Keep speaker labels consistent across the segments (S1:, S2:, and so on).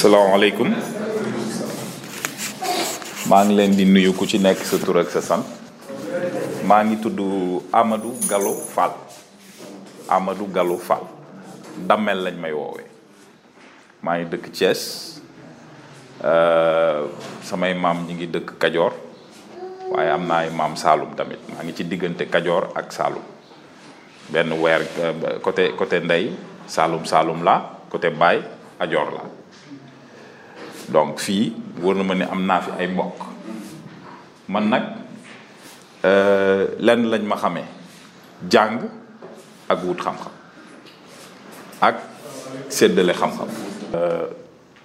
S1: salaamaaleykum maa ngi leen di nuyu ku ci nekk sa tur ak sa sant maa ngi tudd Amadou Gallo Fall Amadou Gallo Fall Damel lañ may woowee maa ngi dëkk Thiès euh, samay maam ñi ngi dëkk Kajoor waaye am na ay maam Saalum tamit maa ngi ci diggante Kajoor ak Saalum benn weer côté côté ndey Saalum Saalum la côté Baay Ajoor la donc fii wóor na ma ne am naa fi ay mbokk man nag lenn lañ ma xamee jàng ak wut xam-xam ak séddale xam-xam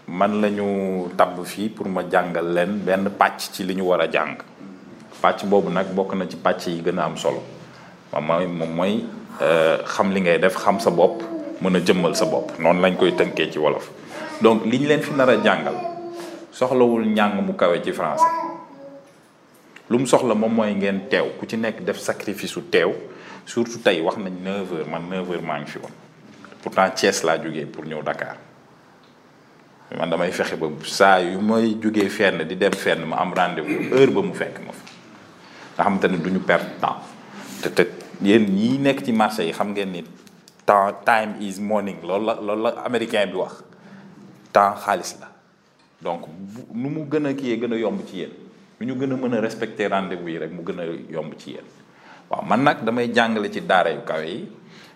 S1: man la ñu tabb fii pour ma jàngal leen benn pàcc ci li ñu war a jàng pàcc boobu nag bokk na ci pàcc yi gën a am solo moom mooy moom mooy euh, xam li ngay def xam sa bopp mën a jëmmal sa bopp noonu lañ koy tënkee ci wolof donc li ñu leen fi nar a jàngal soxlawul njàng mu kawe ci français lu mu soxla moom mooy ngeen teew ku ci nekk def sacrifice su teew surtout tey wax nañ 9h man 9h maa ngi fi woon pourtant Thiès laa jógee pour ñëw Dakar. man damay fexe ba saa yu may jógee fenn di dem fenn ma am rendez-vous heure ba mu fekk ma fa nga xamante ne du ñu perdre temps te te yéen ñi nekk ci marché yi xam ngeen ni temps time is morning loolu la loolu la américain bi wax temps xaalis la donc nu mu gën a kiyee gën a yomb ci yéen nu ñu gën a mën a respecter rendez-vous yi rek mu gën a yomb ci yéen waaw man nag damay jàngale ci daara yu kawe yi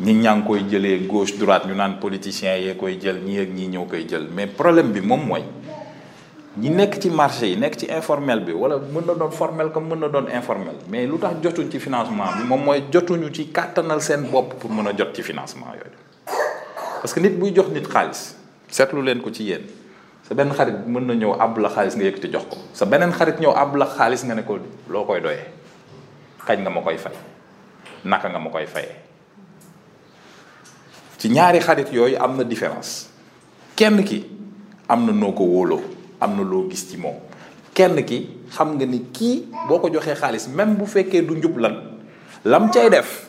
S1: nit ñaa ngi koy jëlee gauche droite ñu naan politiciens yee koy jël ñii ak ñii ñëw koy jël mais problème bi moom mooy ñi nekk ci marché yi nekk ci informel bi wala mën na doon formel comme mën na doon informel mais lu tax jotuñ ci financement bi moom mooy jotuñu ci kàttanal seen bopp pour mën a jot ci financement yooyu. parce que nit buy jox nit xaalis seetlu leen ko ci yéen sa benn xarit mën na ñëw àbb la xaalis nga yëkkati jox ko sa beneen xarit ñëw àbb la xaalis nga ne ko loo koy doyee kañ nga ma koy fay naka nga ma koy fayee ci ñaari xarit yooyu am na différence kenn ki am na noo ko wóoloo am na loo gis ci moom kenn ki xam nga ni kii boo ko joxee xaalis même bu fekkee du njublan lam cay def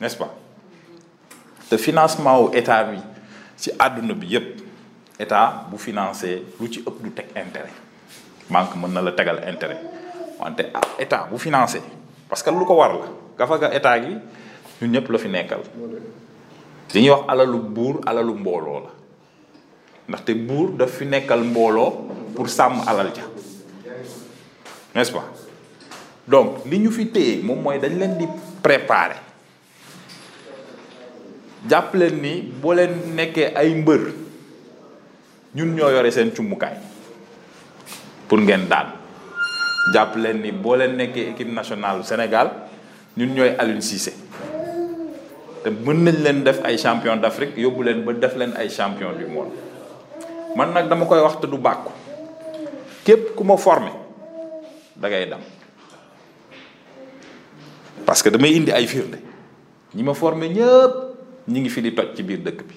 S1: n'est-ce pas te financement wu état bi ci àdduna bi yépp état bu financé lu ci ëpp du teg intérêt banque mën na la tegal intérêt wante ah, état bu financé parce que lu ko war la gafa ga état gi ñun ñëpp la fi nekkal li ñuy wax alalu buur alalu mbooloo la ndaxte buur daf fi nekkal mbooloo pour sàmm alal ja n'est-ce pas donc li ñu fi téye moom mooy dañ leen di préparer jàpp leen ni boo leen nekkee ay mbër ñun ñoo yore seen cumbukaay pour ngeen daan jàpp leen ni boo leen nekkee équipe nationale Sénégal ñun ñooy Aliou Cissé te mën nañ leen def ay champion d'Afrique yóbbu leen ba def leen ay champion du monde man nag dama koy wax te du bàkku képp ku ma formé da ngay dam parce que damay indi ay firnde ñi ma formé ñëpp ñi ngi fi di toj ci biir dëkk bi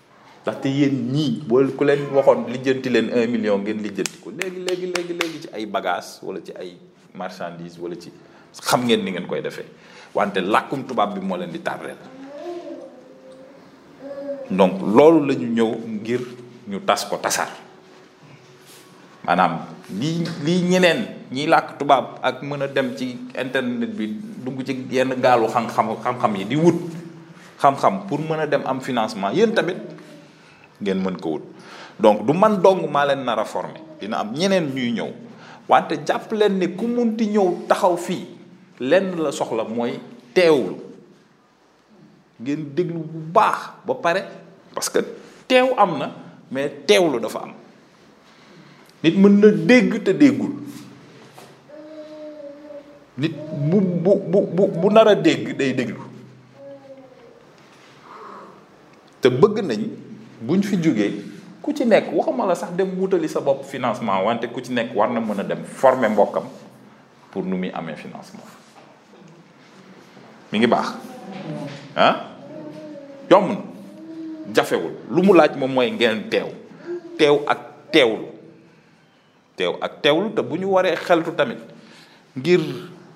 S1: ndaxte yéen ñii boo ku leen waxoon lijjanti leen un million ngeen lijjanti ko léegi léegi léegi léegi ci ay bagages wala ci ay marchandises wala ci xam ngeen ni ngeen koy defee wante làkkum tubaab bi moo leen di tardeel donc loolu la ñu ñëw ngir ñu tas ko tasar maanaam lii lii ñeneen ñiy làkk tubaab ak mën a dem ci internet bi dugg ci yenn gaalu xam-xam xam-xam yi di wut xam-xam pour mën a dem am financement yéen tamit ngeen mën ko wut donc du man dong maa leen nar a former dina am ñeneen ñuy ñëw wante jàpp leen ne ku munti ñëw taxaw fii lenn la soxla mooy teewlu ngeen déglu bu baax ba pare parce que teew am na mais teewlu dafa am nit mën na dégg te déggul nit bu bu bu bu nar a dégg day déglu te bëgg nañ buñ fi jógee ku ci nekk waxuma la sax dem wutali sa bopp financement wante ku ci nekk war na mën a dem former mbokkam pour nu muy amee financement mi ngi baax ah yomb na jafewul lu mu laaj moom mooy ngeen teew teew ak teewlu teew ak teewlu te bu ñu waree xeltu tamit ngir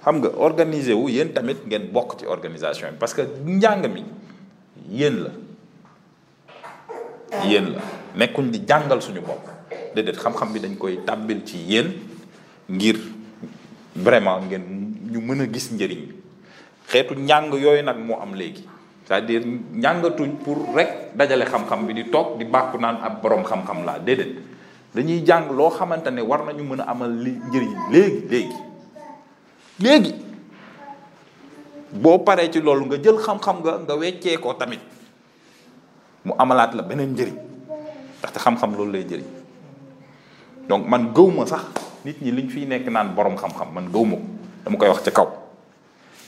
S1: xam nga organiser wu yéen tamit ngeen bokk ci organisation bi parce que njàng mi yéen la yéen la nekkuñ di jàngal suñu bopp déedéet xam-xam bi dañ koy tàbbil ci yéen ngir vraiment ngeen ñu mën a gis njëriñ bi xeetu njàng yooyu nag moo am léegi c'est-à-dire njàngatuñ pour rek dajale xam-xam bi di toog di bàkku naan ab boroom xam-xam laa déedéet dañuy jàng loo xamante ne war nañu mën a amal li njëriñ léegi léegi léegi boo paree ci loolu nga jël xam-xam nga nga weccee ko tamit mu amalaat la beneen njëriñ ndaxte xam-xam loolu lay jëriñ donc man gëw ma sax nit ñi liñ fiy nekk naan borom xam-xam man gëw ma ko dama koy wax ci kaw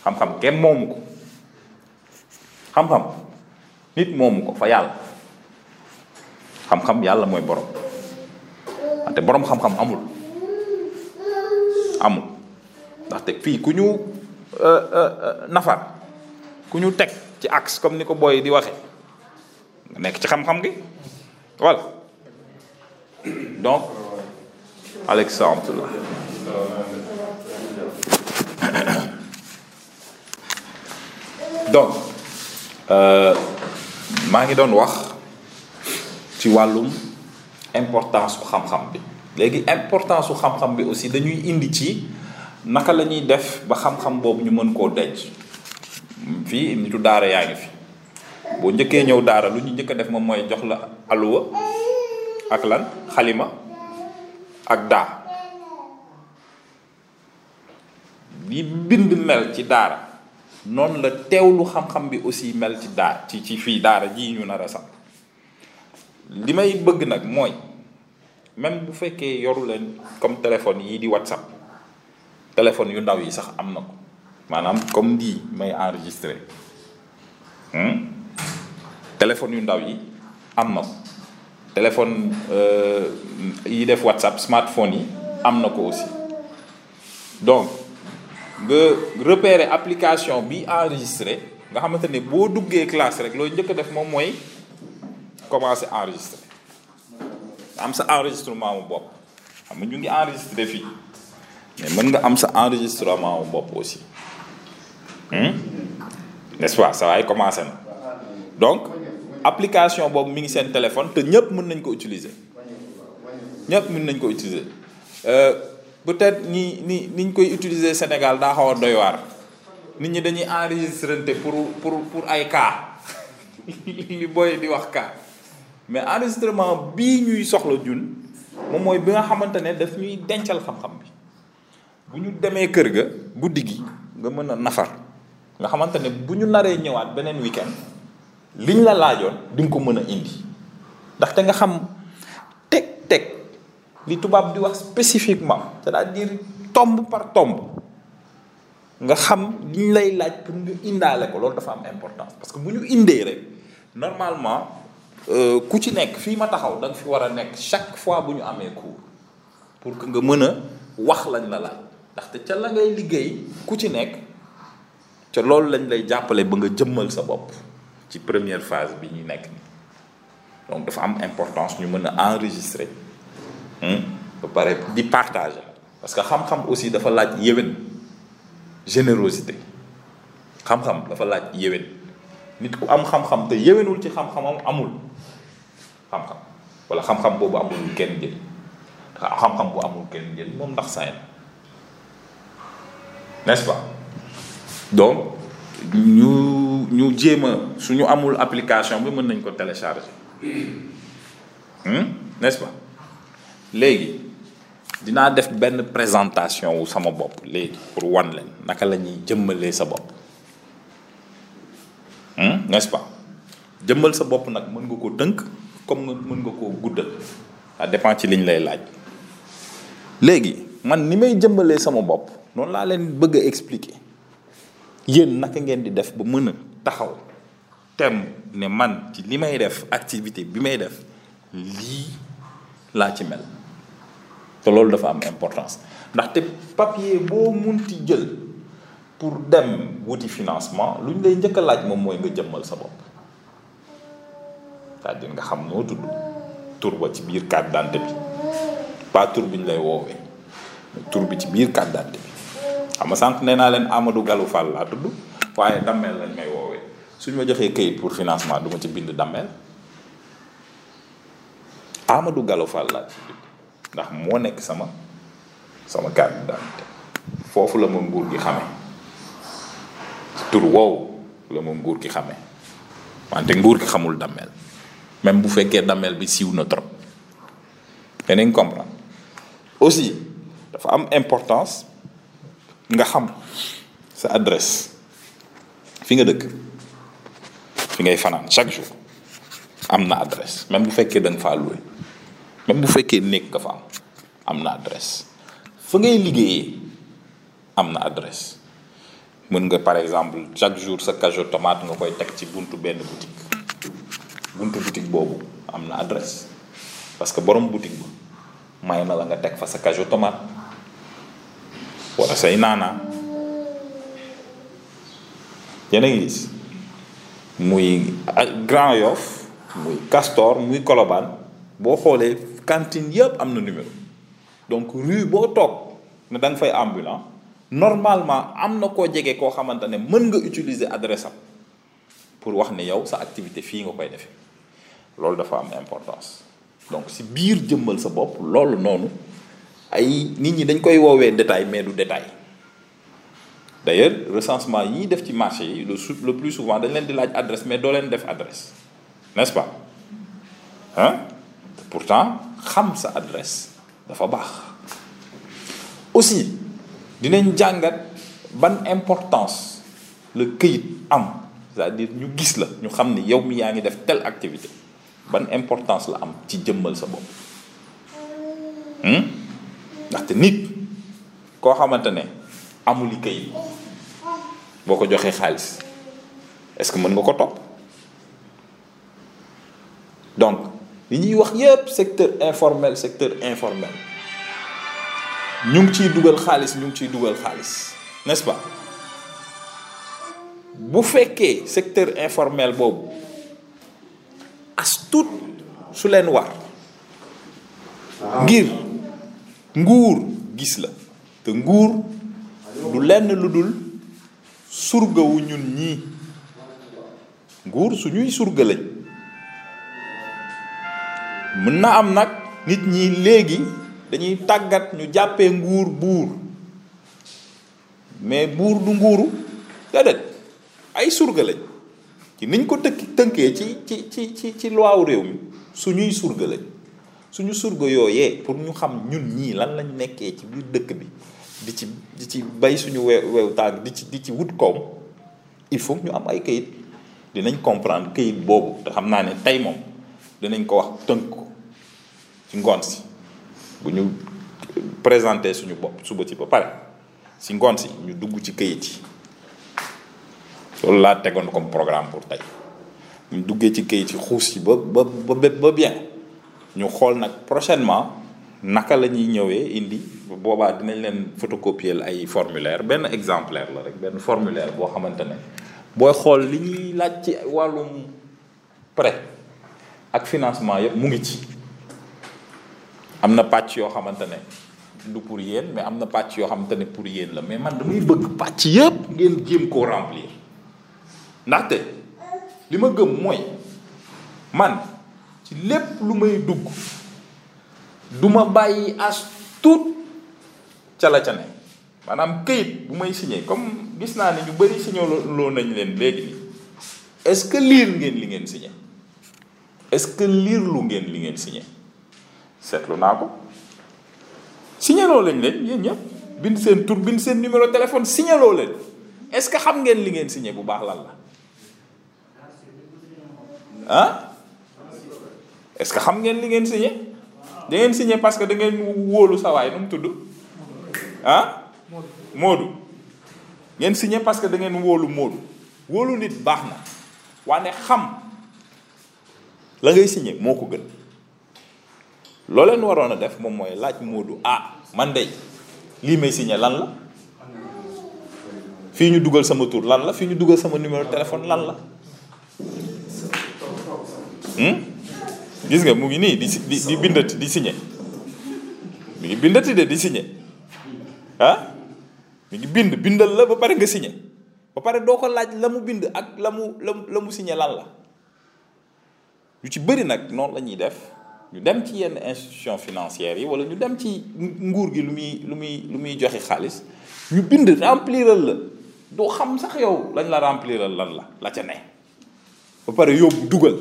S1: xam-xam kenn moomu ko xam-xam nit moomu ko fa yàlla xam-xam yàlla mooy borom wante borom xam-xam amul amul ndaxte fii ku ñu euh, euh, euh, nafar ku ñu teg ci axe comme ni ko booy di waxe nga nekk ci xam-xam gi voilà donc aleykum salaam donc euh, maa ngi doon wax ci wàllum importance su xam-xam bi léegi importance su xam-xam bi aussi dañuy indi ci naka la ñuy def ba xam-xam boobu ñu mën koo denc fii nitu daara yaa ngi fi boo njëkkee ñëw daara lu ñu njëkk a def moom mooy jox la aluwa ak lan xalima ak daa bi bind mel ci daara noonu la teewlu xam-xam bi aussi mel ci daar ci ci fii daara ji ñu nar a sax li may bëgg nag mooy même bu fekkee yoru leen comme téléphone yi di whatsapp téléphone yu ndaw yi sax am na ko maanaam comme di may enregistré hmm? téléphone yu ndaw yi am na ko téléphone euh, yi def WhatsApp smartphone yi am na ko aussi donc nga repérer application bi enregistré nga xamante ne boo duggee classe rek looy njëkk def moom mooy commencer enregistrer am sa enregistrement wu bopp xam nga ñu ngi enregistré fii mais mën nga am sa enregistrement wu bopp aussi hmm? n'est-ce pas ça waay commencé na donc application boobu mi ngi seen téléphone te ñëpp mën nañ ko utiliser ñëpp mën nañ ko utiliser euh, peut-être ni ni niñ koy utiliser Sénégal daa xaw a doy waar nit ñi dañuy enregistrante pour pour pour ay cas li booy di wax cas mais enregistrement bii ñuy soxla jun moom mooy bi nga xamante ne daf ñuy dencal xam-xam bi bu ñu demee kër ga guddi gi nga mën a nafar nga xamante ne bu ñu naree ñëwaat beneen week-end liñ la laajoon di ko mën a indi ndaxte nga xam teg teg li tubaab di wax spécifiquement c'est-à-dire tomb par tomb nga xam li ñu lay laaj pour nga indaale ko loolu dafa am importance parce que bu ñu indee rek normalement euh, ku ci nekk fii ma taxaw da fi war a nekk chaque fois bu ñu amee cours pour que nga mën a wax lañ la laaj ndaxte ca la ngay liggéey ku ci nekk ca loolu lañ lay jàppale ba nga jëmmal sa bopp ci première phase bi ñu nekk nii donc dafa am importance ñu mën a enregistrer hmm, ba pare di partager parce que xam-xam aussi dafa laaj yéwén générosité xam-xam dafa laaj yéwén nit ku am xam-xam te yéwénul ci xam-xamam amul xam-xam wala xam-xam boobu amul kenn jël xam-xam bu amul kenn jël moom ndax saa n'est-ce pas donc ñu ñu jéem a su ñu amul application bi mën nañ ko télécharger hmm? n'est-ce pas léegi dinaa def benn présentation wu sama bopp léegi pour wan leen naka la ñuy jëmmalee sa bopp hmm? n'est-ce pas jëmmal sa bopp nag mën nga ko tënk comme mën nga koo guddal ça dépend ci liñ lay laaj. léegi man ni may jëmbalee sama bopp noonu laa leen bëgg a expliquer yéen naka ngeen di def ba mën a taxaw tem ne man ci li may def activité bi may def lii laa ci mel te loolu dafa am importance ndaxte papier boo munti jël pour dem wuti financement lu ñu lay njëkk a laaj moom mooy nga jëmmal sa bopp cest nga xam noo tudd tur ba ci biir carte d'identité bi pas tur bi ñu lay woowee tur bi ci biir carte d'identité bi xam nga sànq nee naa leen Amadou Galou Fall laa tudd waaye dammeel lañ may woowee suñ ma joxee kayit pour financement du ma ci bind dammeel Amadou Gallo Fall laa ci bind ndax moo nekk sama sama carte d'identité foofu la ma nguur gi xamee tur woowu la ma nguur gi xamee wante nguur gi xamul dammel même bu fekkee dammel bi siiw na trop danañ comprendre aussi dafa am importance nga xam sa adresse fi nga dëkk fi ngay fanaan chaque jour am na adresse même bu fekkee da nga faa loué même bu fekkee néeg nga fa am am na adresse fa ngay liggéeyee am na adresse mën nga par exemple chaque jour sa cajot tomate nga koy teg ci buntu benn boutique buntu boutique boobu am na adresse parce que borom boutique ba may na la nga teg fa sa cajou tomate wala say naanaa yéen a ngi gis muy Grand Yoff muy Castor muy Colobane boo xoolee cantine yëpp am na numéro donc rue boo toog ne da nga fay ambulant normalement am na koo jege koo xamante ne mën nga utiliser adresse am pour wax ne yow sa activité fii nga koy defee loolu dafa am importance donc si biir jëmmal sa bopp loolu noonu ay nit ñi dañ koy woowee détail mais du détail d'ailleurs recensement yi ñuy def ci marché yi le le plus souvent dañ leen di laaj adresse mais doo leen def adresse n'est-ce pas hein pourtant xam sa adresse dafa baax aussi dinañ jàngat ban importance la këyit am c'est-à-dire ñu gis la ñu xam ne yow mi yaa ngi def telle activité ban importance la am ci jëmmal sa bopp hmm? ndaxte nit koo xamante ne amul i këyit boo ko joxee xaalis est-ce que mën nga ko topp donc li ñuy wax yépp secteur informel secteur informel ñu ngi ciy dugal xaalis ñu ngi ciy dugal xaalis n'est-ce pas bu fekkee secteur informel boobu as tuut su leen war ngir nguur gis la te nguur du lenn lu dul surgawu ñun ñii nguur suñuy surga lañ mën na am nag nit ñi léegi dañuy tàggat ñu jàppee nguur buur mais buur du nguuru déedéet ay surga lañ ci niñ ko tëkk tënkee ci ci ci ci ci loi wu réew mi suñuy surga lañ suñu surga yooyee pour ñu xam ñun ñii lan lañ nekkee ci biir dëkk bi di ci di ci bay suñu we wew tànk di ci di ci wut koom il faut ñu am ay kayit dinañ comprendre kayit boobu te xam naa ne tey moom dinañ ko wax tënk ko ci ngoon si bu ñu présenté suñu bopp suba ci ba pare si ngoon si ñu dugg ci kayit yi loolu laa tegoon comme programme pour tey ñu duggee ci kayit yi xuus yi ba ba ba bien ñu xool nag prochainement naka la ñuy ñëwee indi boobaa dinañ leen photocopier ay formulaire benn exemplaire la rek benn formulaire boo xamante ne booy xool li ñuy laaj ci wàllum prêt ak financement yëpp mu ngi ci am na pàcc yoo xamante ne du pour yéen mais am na pàcc yoo xamante ne pour yéen la mais man damay bëgg pàcc yëpp ngeen jéem koo remplir ndaxte li ma gëm mooy man ci lépp lu may dugg du ma bàyyi as tuut ca la ca ne maanaam këyit bu may signé comme gis naa ne ñu bëri signé loo nañ leen léegi nii est-ce que liir ngeen li ngeen signé est-ce que liir lu ngeen li ngeen signé seetlu naa ko signé loo leen leen yéen ñëpp bind seen tur bind seen numéro téléphone signé loo leen est-ce que xam ngeen li ngeen signé bu baax lan la ah est-ce que xam ngeen li ngeen signé da ngeen signé parce que da ngeen wóolu sa waay nu mu tudd ah Moodu ngeen signé parce que da ngeen wóolu Moodu wóolu nit baax na waaye xam la ngay signé moo ko gën loo leen waroon a def moom mooy laaj Moodu ah man de lii may signé lan la fii ñu dugal sama tur lan la fii ñu dugal sama numéro téléphone lan la hmm? gis nga mu ngi nii di di di bindati di signé mi ngi bindati de di signé ah mi ngi bind bindal la ba pare nga signé ba pare doo ko laaj la mu bind ak la mu la la mu signé lan la ñu ci bëri nag noonu la ñuy def ñu dem ci yenn institution financières yi wala ñu dem ci nguur gi lu muy lu muy lu muy joxe xaalis ñu bind rempliral la doo xam sax yow lañ la rempliral lan la la ca ne ba pare yóbbu dugal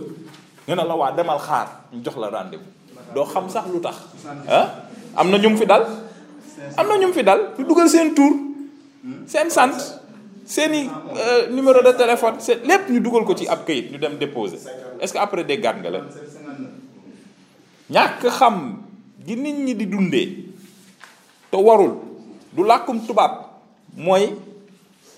S1: ñu ne la waa demal xaar ñu jox la rendez doo xam sax lu tax ah am na ñum fi dal am na ñum fi dal ñu dugal seen tur seen sant seeni euh, numéro de téléphone c'est lépp ñu dugal ko ci ab kayit ñu dem déposer est-ce que après déggaat nga leen ñàkk xam gi nit ñi di dundee te warul du làkkum tubaab mooy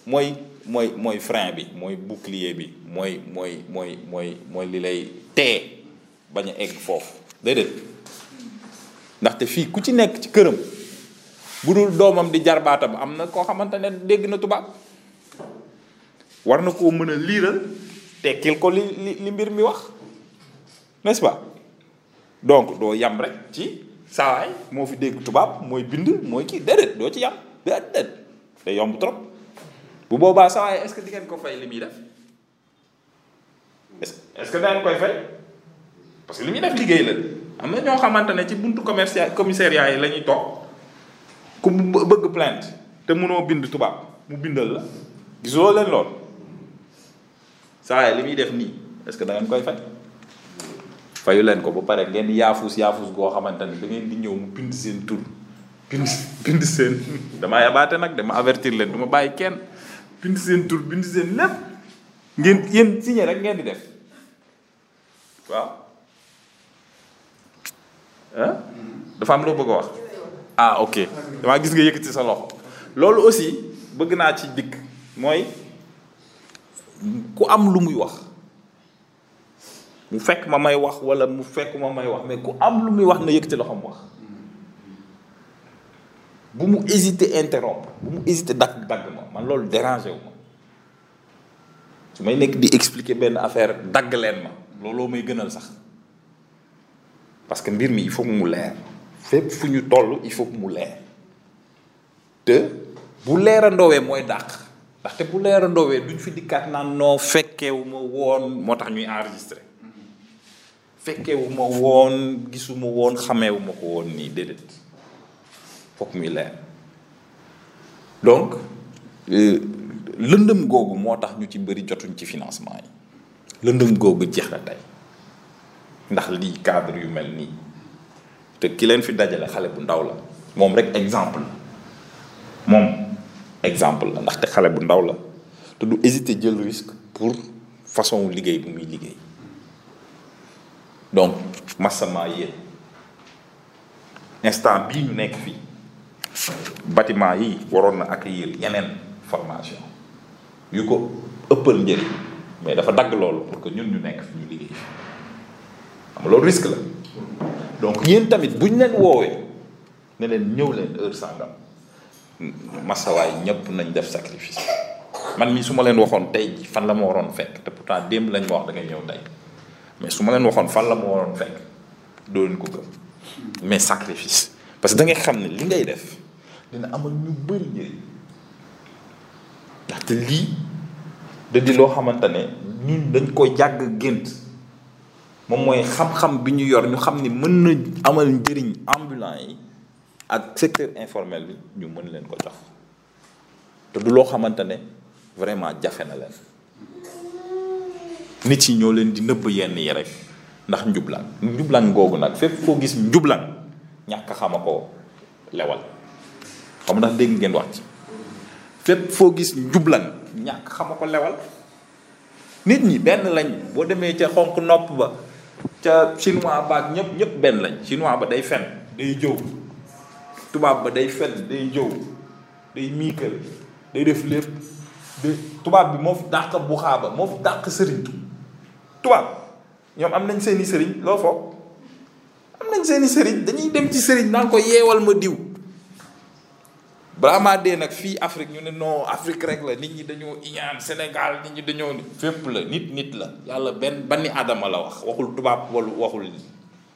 S1: mooy mooy mooy frein bi mooy bouclier bi mooy mooy mooy mooy mooy li lay tee bañ a egg foofu déedéet ndaxte fii ku ci nekk ci këram bu dul doomam di jarbaatam am na koo xamante ne dégg na tubaab war na koo mën a liiral tekkil ko li li li mbir mi wax n'est-ce pas donc doo yam rek ci saawaay moo fi dégg tubaab mooy bind mooy kii déedéet doo ci yam déedéet day yomb trop bu boobaa saawaay est-ce que di ngeen ko fay li muy def est-ce que daan koy fay parce que li muy def liggéey la am na ñoo xamante ne ci buntu commercial commissariat yi la ñuy toog ku bëgg plainte te mënoo bind tubaab mu bindal la gisoo leen lool saa li muy def nii est-ce que da ngeen koy fay fayu leen ko ba pare ngeen yaafus yaafus goo xamante ne da ngeen di ñëw mu bind seen tur bind bind seen damaa yabaate nag dama avertir leen du ma bàyyi kenn bind seen tur bind seen lépp ngeen yéen signé rek ngeen di def waaw ah dafa am loo bëgg a wax ah ok damaa gis nga yëkkati sa loxo loolu aussi bëgg naa ci dikk mooy ku am lu muy wax mu fekk ma may wax wala mu fekk ma may wax mais ku am lu muy wax na yëkkati loxoom wax bu mu hésiter interrompre bu mu hésiter dagg dagg ma man loolu dérangé wu su may nekk di expliquer benn affaire dagg leen ma looloo may gënal sax parce que mbir mi il faut mu leer fépp fu ñu toll il faut mu leer te bu leerandoowee mooy dàq ndaxte bu leerandoowee duñ fi dikkaat naan noo fekkeewu ma woon moo tax ñuy enregistré fekkewu ma woon gisuma woon xameewu ma ko woon nii déedéet foog muy leer donc euh, lëndëm googu moo tax ñu ci bëri jotuñ ci financement yi lëndëm googu jeex na tey ndax lii cadre yu mel nii te ki leen fi dajale xale bu ndaw la moom rek exemple moom exemple la ndaxte xale bu ndaw la te du hésiter jël risque pour façon wu liggéey bu muy liggéey donc massama yéen instant bii ñu nekk fii bâtiment yi waroon na accueillir yeneen formation yu ko ëppal njëriñ mais dafa dagg loolu pour que ñun ñu nekk fi ñu liggéey xam loolu risque la donc yéen tamit buñ leen woowee ne leen ñëw leen heure sàngam masawaay ñëpp nañ def sacrifice man mii su ma leen waxoon tey fan la ma waroon fekk te pourtant démb lañ ma wax da ngay ñëw tey mais su ma leen waxoon fan la ma waroon fekk doo leen ko gëm mais sacrifice parce que da ngay xam ne li ngay def dina amal ñu bëri njëriñ ndaxte lii da di loo xamante ne ñun dañ ko yàgg gént moom mooy xam-xam bi ñu yor ñu xam ni mën na amal njëriñ ambulant yi ak secteur informel bi ñu mën leen ko jox te du loo xamante ne vraiment jafe na leen nit yi ñoo leen di nëbb yenn yi rek ndax njublan njublan googu nag fépp koo gis njublan ñàkk xama ko lewal xam ndax dégg ngeen wax ci fépp foo gis njublan ñàkk xama ko lewal nit ñi benn lañ boo demee ca xonq nopp ba ca chinois baak ñëpp ñëpp benn lañ chinois ba day fen day jëw tubaab ba day fen day jëw day miikal day def lépp tubaab bi moo fi dàq bu xaaba moo fi dàq sëriñ tubaab ñoom am nañ seeni sëriñ loo foog am nañ seeni sëriñ dañuy dem ci sëriñ naan ko yeewal ma diw balaa maa dee nag fii Afrique ñu ne non Afrique rek la nit ñi dañoo iñaan Sénégal nit ñi dañoo ni fépp la nit nit la yàlla benn banni aadama la wax waxul tubaab wala waxul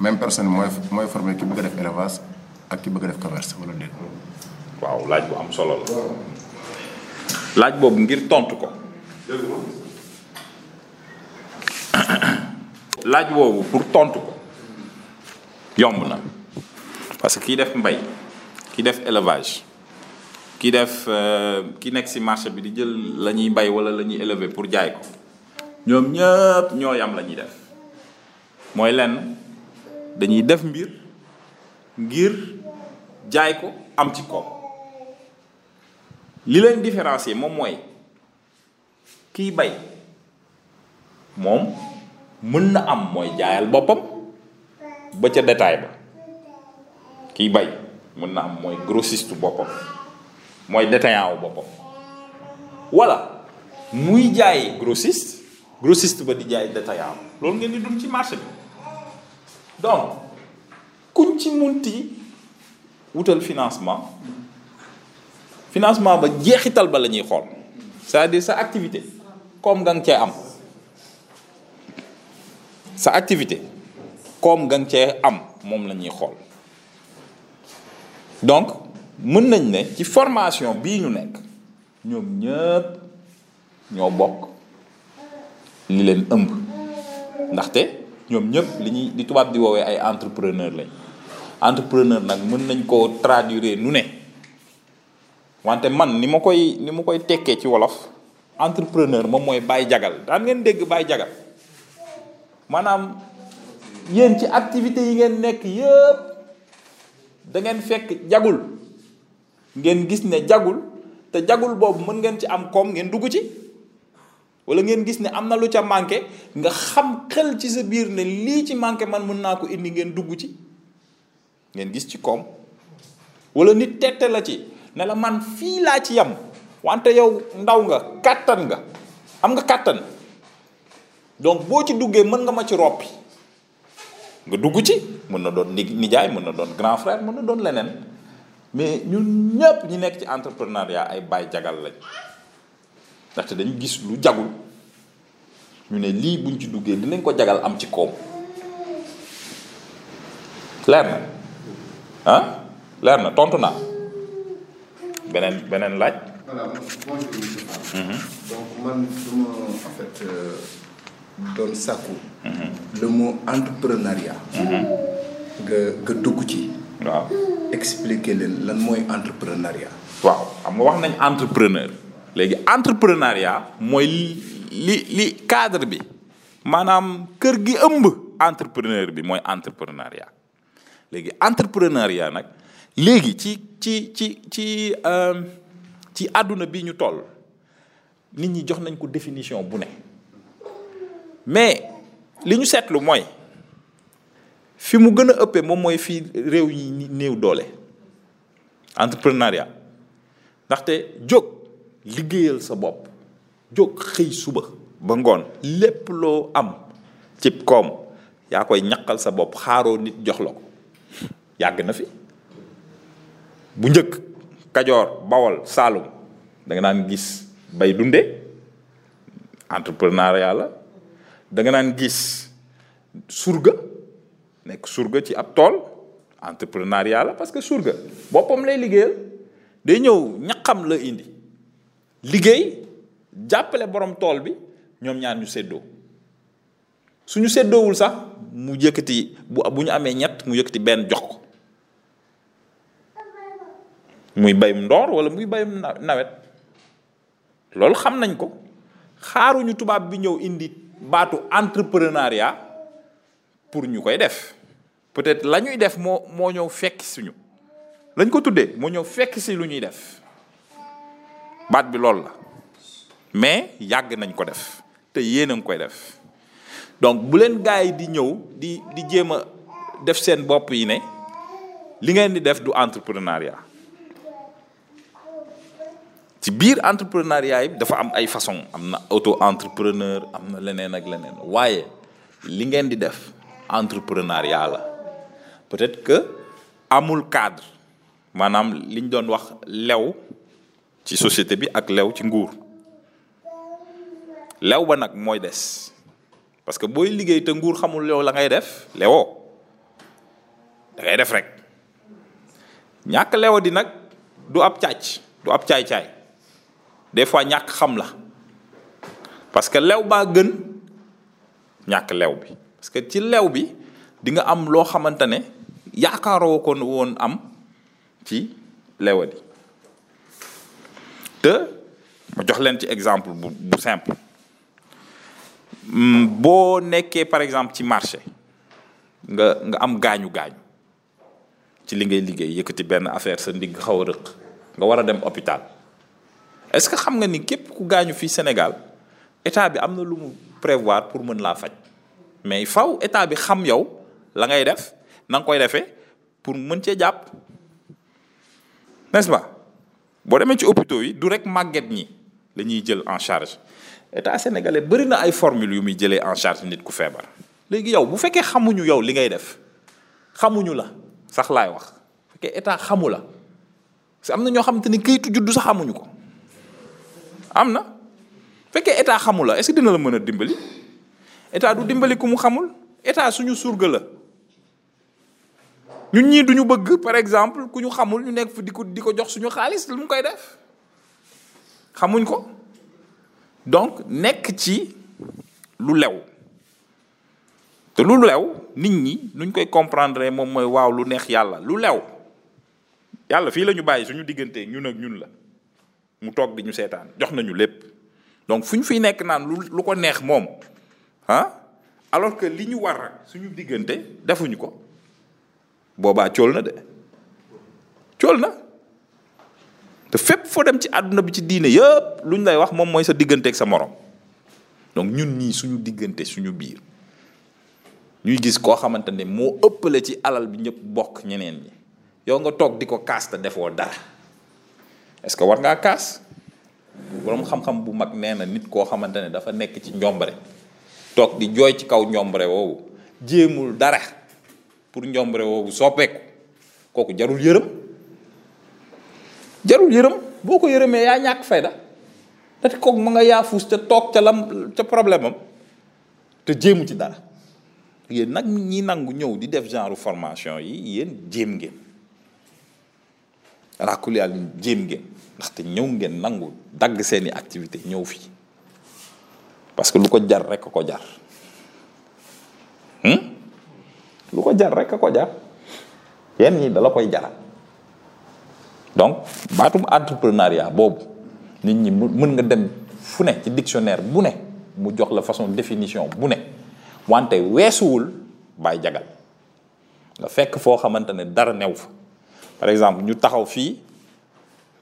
S2: même personne mooy mooy formé ki bëgg a def élevage ak ki bëgg a def commerce wala déet.
S1: waaw laaj bu am solo la. laaj boobu ngir tontu ko. laaj boobu pour tontu ko yomb na parce que kiy def mbay ki def élevage ki def euh, ki nekk ci marché bi di jël la ñuy bay wala la ñuy élever pour jaay ko ñoom ñëpp ñoo yam la ñuy def. mooy lenn dañuy def mbir ngir jaay ko am ci koom li leen différencier moom mooy kiy bay moom mën na am mooy jaayal boppam ba ca détail ba kiy bay mën na am mooy grossiste boppam mooy détaillant wu boppam wala muy jaay grossiste grossiste ba di jaay détaillant loolu ngeen di dund ci marché bi donc kuñ ci munti wutal financement financement ba jeexital ba la ñuy xool c'est-à-dire sa activité comme nga cee am sa activité comme nga cee am moom la ñuy xool donc mën nañ ne ci formation bii ñu nekk ñoom ñëpp ñoo bokk li leen ëmb ndaxte ñoom ñëpp li ñuy li tubaab di woowee ay entrepreneur lañ entrepreneur nag mën nañ koo traduire nu ne wante man ni ma koy ni ma koy tekkee ci wolof entrepreneur moom mooy bàyyi jagal daan ngeen dégg bàyyi jagal maanaam yéen ci activité yi ngeen nekk yëpp da ngeen fekk jagul ngeen gis ne jagul te jagul boobu mën ngeen ci am koom ngeen dugg ci wala ngeen gis ne am na lu ca manqué nga xam xel ci sa biir ne lii ci manqué man mën naa ko indi ngeen dugg ci ngeen gis ci koom wala nit tette la ci ne la man fii laa ci yam wante yow ndaw nga kàttan nga am nga kàttan donc boo ci duggee mën nga ma ci roppi nga dugg ci mën na doon nijaay mën na doon grand frère mën na doon leneen mais ñun ñëpp ñi nekk ci entrepreneuriat ay baay jagal lañ ndaxte dañu gis lu jagul ñu ne lii buñ ci duggee dinañ ko jagal am ci koom leer na ah leer na tontu naa beneen beneen laaj.
S2: doon sàkku. le mot entrepreneuriat. nga nga dugg ci.
S1: waaw
S2: expliquer leen lan mooy entrepreneuriat.
S1: waaw xam nga wax nañ entrepreneur. léegi entrepreneuriat mooy li li cadre bi maanaam kër gi ëmb entrepreneur bi mooy entrepreneuriat. léegi entrepreneuriat nag léegi ci ci ci ci euh, ci àdduna bi ñu toll nit ñi jox nañ ko définition bu ne mais li ñu seetlu mooy fi mu gën a ëppee moom mooy fii réew yi néew doole entrepreneuriat ndaxte jóg liggéeyal sa bopp jóg xëy suba ba ngoon lépp loo am cib koom yaa koy ñaqal sa bopp xaaroo nit jox la ko yàgg na fi bu njëkk kajoor bawol saalum da nga naan gis bay dunde entrepreneuriat la da nga naan gis surga nekk surga ci ab tool entrepreneuriat la parce que surga boppam lay liggéeyal day ñëw ñaqam la indi liggéey jàppale borom tool bi ñoom ñaar ñu séddoo suñu séddoowul sax mu yëkkati bu bu ñu amee ñett mu yëkkati benn jox ko muy bayum ndoor wala muy bayum nawet loolu xam nañ ko xaaruñu tubaab bi ñëw indi baatu entrepreneuriat pour ñu koy def peut-être la ñuy def moo moo ñëw fekk suñu lañ ko tuddee moo ñëw fekk si lu ñuy def baat bi loolu la mais yàgg nañ ko def te yéen a ngi koy def donc bu leen gars yi di ñëw di di jéem a def seen bopp yi ne li ngeen di def du entrepreneuriat ci biir entrepreneuriat yi dafa am ay façon am na auto entrepreneur am na leneen ak leneen waaye li ngeen di def entrepreneuriat la peut-être que amul cadre maanaam liñ doon wax lew ci société bi ak lew ci nguur lew ba nag mooy des parce que booy liggéey te nguur xamul yow la ngay def lewoo da ngay def rek ñàkk lewo di nag du ab càcc du ab caay-caay des fois ñàkk xam la parce que lew baa gën ñàkk lew bi parce que ci lew bi di nga am loo xamante ne yaakaaroo ko woon am ci lewa di te ma jox leen ci exemple bu bu simple mm, boo nekkee par exemple ci marché nga nga am gaañu gaañu ci li ngay liggéey yëkkati benn affaire sa ndigg xaw a rëq nga war a dem hôpital est-ce que xam nga ni képp ku gaañu fii Sénégal état bi am na lu mu prévoir pour mën laa faj mais faw état bi xam yow la ngay def na nga koy defee pour mën cee jàpp n'est-ce pas boo demee ci hôpitaux yi du rek màgget ñi la ñuy jël en charge état sénégalais bëri na ay formule yu muy jëlee en charge nit ku feebar léegi yow bu fekkee xamuñu yow li ngay def xamuñu la sax laay wax fekkee état xamu la parce am na ñoo xamante ni kayitu juddu sax xamuñu ko am na fekkee état xamu la est-ce dina la mën a dimbali état du dimbali ku mu xamul état suñu surga la ñun ñii duñu bëgg par exemple ku ñu xamul ñu nekk fi di ko di ko jox suñu xaalis lu mu koy def xamuñ ko donc nekk ci lu lew te lu lew nit ñi nuñ koy comprendre moom mooy waaw lu neex yàlla lu lew yàlla fii la ñu bàyyi suñu diggante ñun ak ñun la mu toog di ñu seetaan jox nañu lépp donc fu ñu fiy nekk naan lu lu ko neex moom ah alors que li ñu war suñu diggante defuñu ko boobaa cool na de cool na te fépp foo dem ci àdduna bi ci diine yëpp lu ñu lay wax moom mooy sa diggante ak sa morom donc ñun ñii suñu diggante suñu biir ñuy gis koo xamante ne moo ëppale ci alal bi ñëpp bokk ñeneen ñi yow nga toog di ko kaas te defoo dara est-ce que war ngaa kaas boroom xam-xam bu mag nee na nit koo xamante ne dafa nekk ci njombre toog di jooy ci kaw njombre woowu jéemul dara pour njombre woowu soppeeku kooku jarul yërëm jarul yërëm boo ko yërëmee yaa ñàkk fayda te kooku ma nga yaafuus te toog ca lam ca problème am te jéemu ci dara yéen nag ñi nangu ñëw di def genre formation yi yéen jéem ngeen raakul yàlla jéem ngeen ndaxte ñëw ngeen nangu dagg seeni activité ñëw fii parce que lu ko jar rek ko jar hmm? lu ko jar rek ko jar yenn yi dala koy jaral donc baatum entrepreneuriat boobu nit ñi mën nga dem fu ne ci dictionnaire bu ne mu jox la façon définition bu ne wante weesuwul bàyyi jagal nga fekk foo xamante ne dara new fa par exemple ñu taxaw fii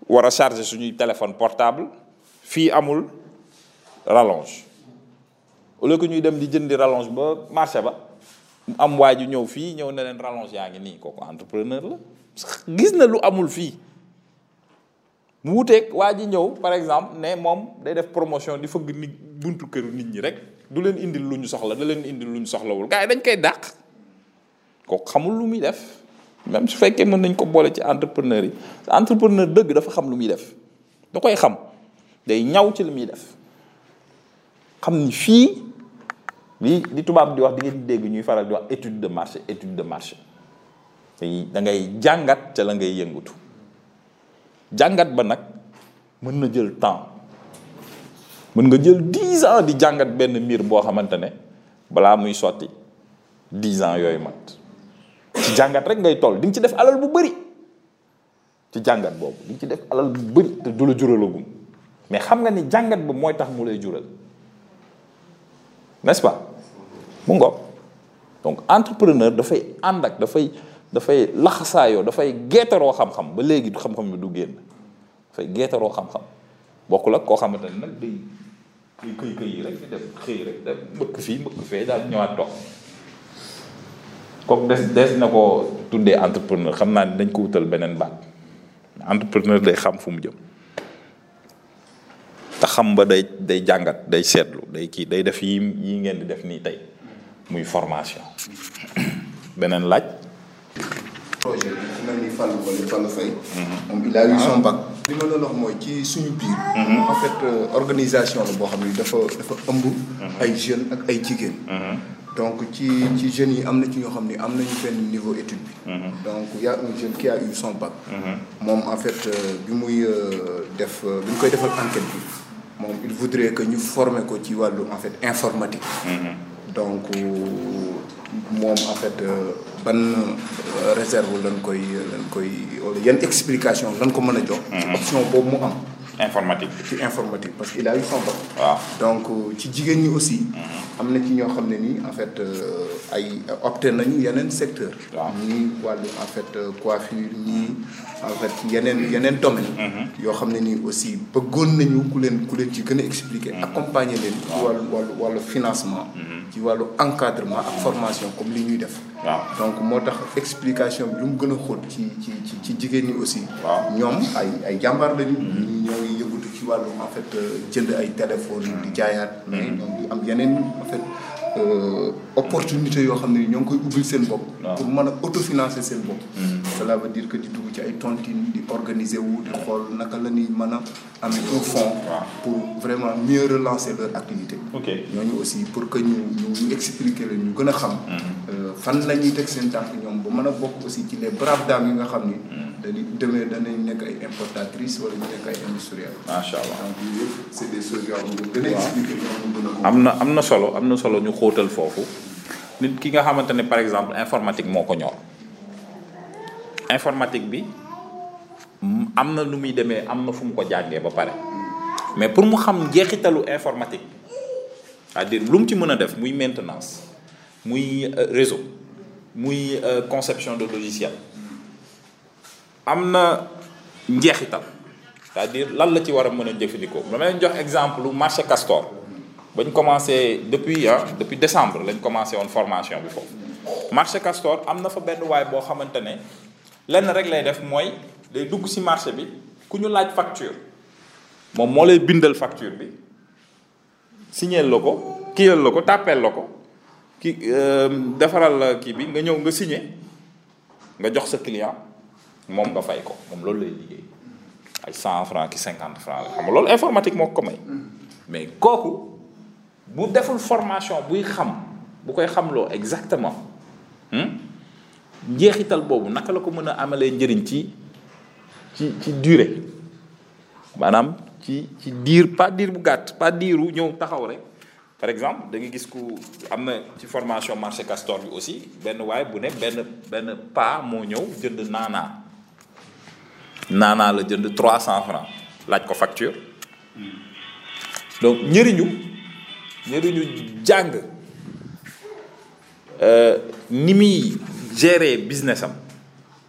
S1: war a charger suñuy téléphone portable fii amul rallonge au lieu que ñuy dem di jëndi rallonge ba marché ba am waa ju ñëw fii ñëw na leen rallonge yaa ngi nii kooku entrepreneur la gis na lu amul fii mu wuteeg waa ji ñëw par exemple ne moom day def promotion di fëgg nit buntu këru nit ñi rek du leen indil lu ñu soxla da leen indil lu ñu soxlawul gars yi dañ koy dàq ko xamul lu muy def même su fekkee mën nañ ko boole ci entrepreneur yi entrepreneur dëgg dafa xam lu muy def da koy xam day ñaw ci lu muy def xam ni fii li li tubaab di wax di ngeen dégg ñuy faral di wax étude de marché étude de marché da ngay jàngat ca la ngay yëngatu jàngat ba nag mën na jël temps mën nga jël dix ans di jàngat benn mbir boo xamante ne balaa muy sotti dix ans yooyu mat ci jàngat rek ngay toll di nga ci def alal bu bëri ci jàngat boobu di nga ci def alal bu bëri te du la juralagum mais xam nga ni jàngat ba mooy tax mu lay jural n'est-ce pas mu ngoog donc entrepreneur dafay ànd ak dafay dafay laxasaayoo dafay geetaroo xam-xam ba léegi xam-xam bi du génn dafay geetaroo xam-xam bokkul ak koo xamante ne nag day kuy kuy kuy yi rek di dem xëy rek dem mbëkk fii mbëkk fee daal ñëwaat toog kooku des des na ko tuddee entrepreneur xam naa ni dañ ko wutal beneen baat entrepreneur day xam fu mu jëm te xam ba day day jàngat day seetlu day kii day def yi yi ngeen di def nii tey muy formation beneen laaj
S2: projet bi su mel ni Fallou wala Fallou Faye. Mhm. moom il a eu son bac. li ma doon wax mooy ci suñu biir. Mhm. en fait euh, organisation la boo xam ne dafa dafa ëmb. Mhm. ay jeunes ak ay jigéen. donc ci ci jeunes yi am na ci ñoo xam ne am nañu benn niveau étude bi. donc y a un jeune qui a eu son bac. moom en fait euh, bi muy euh, def bi ñu koy defal enquête bi moom il voudrait que ñu former ko ci wàllu en fait informatique. donc moom en fait euh, ban euh, réserve lañ koy lañ koy wala yan explication lañ ko mën a jox. ci mhm. option boobu mu am.
S1: informatique
S2: ci informatique parce que il a eu son
S1: waaw
S2: donc euh, ci jigéen ñi aussi. Mhm. am na ci ñoo xam ne nii en fait ay opté nañu yeneen secteur
S1: waaw
S2: ñii wàllu en fait euh, coiffure ñii en fait yeneen yeneen domaine mm-hmm. yoo xam ne nii aussi bëggoon nañu ku leen ku leen ci gën a expliquer mm-hmm. accompagner leen ci wàllu wàllu wàllu financement mm-hmm. ci wàllu encadrement ak formation comme li ñuy def
S1: waaw
S2: donc moo tax explication bi lu mu gën a xóot ci ci ci jigéen ñi aussi
S1: waaw
S2: ñoom ay ay jàmbaar lañu ñu ñooy yëngatu ci wàllu en fait euh, jënd ay téléphone di jaayaat mais ñoom am yeneen en euh, opportunité yoo xam ne ñoo ngi koy ubbil seen bopp. pour mën a autofinancer seen bopp. Mm-hmm. cela veut dire que di dugg ci ay tontine di organiser wu di xool naka la ñuy mën a amee un fonds. pour vraiment mieux relancer leur activité.
S1: ok
S2: ñooñu aussi pour que ñu ñu expliquer leen ñu gën a xam. Mm-hmm. Euh, fan la ñuy teg seen tànk ñoom ba mën a bokk aussi ci les braves dames yi nga xam ni. Mm-hmm. dañuy demee danañ nekk ay importatrices wala ñu nekk ay industriels.
S1: macha allah
S2: donc yooyu yëpp c'est des choses yoo xam ne gën a expliqué ñoom ñu gën a
S1: am na am na solo am na solo ñu xóotal foofu nit ki nga xamante ne par exemple informatique moo ko ñor informatique bi m- am na lu muy demee am na fu mu ko jàngee ba pare mais pour mu xam njeexitalu informatique c'est-à-dire lu mu ci mën a def muy maintenance muy euh, réseau muy euh, conception de logiciel am na njeexital c'est-à-dire lan la ci war a mën a jëfandikoo dama leen jox exemple lu marché Castor ba ñu commencé depuis ah depuis décembre lañ commencé woon formation bi foofu marché Castor am na fa benn waay boo xamante ne lenn rek lay def mooy day dugg ci marché bi ku ñu laaj facture moom moo lay bindal facture bi signeel la ko kiyal la ko tàppeel la ko ki euh, defaral la kii bi nga ñëw nga signé nga jox sa client moom nga fay ko moom loolu lay liggéey ay cent franc ki cinquante franc la xam nga loolu informatique moo ko may mais kooku bu deful formation buy xam bu koy xamloo exactement hmm, njeexital boobu naka la ko mën a amalee njëriñ ci ci ci durée maanaam ci ci diir pas diir bu gàtt pas diiru ñëw taxaw rek par exemple da nga gis ku am na ci formation marché Castor bi aussi benn waay bu ne benn benn paa moo ñëw jënd naanaa naanaa la jënd trois cent francs laaj ko facture donc njëriñu njëriñu jàng euh, ni muy gérer business am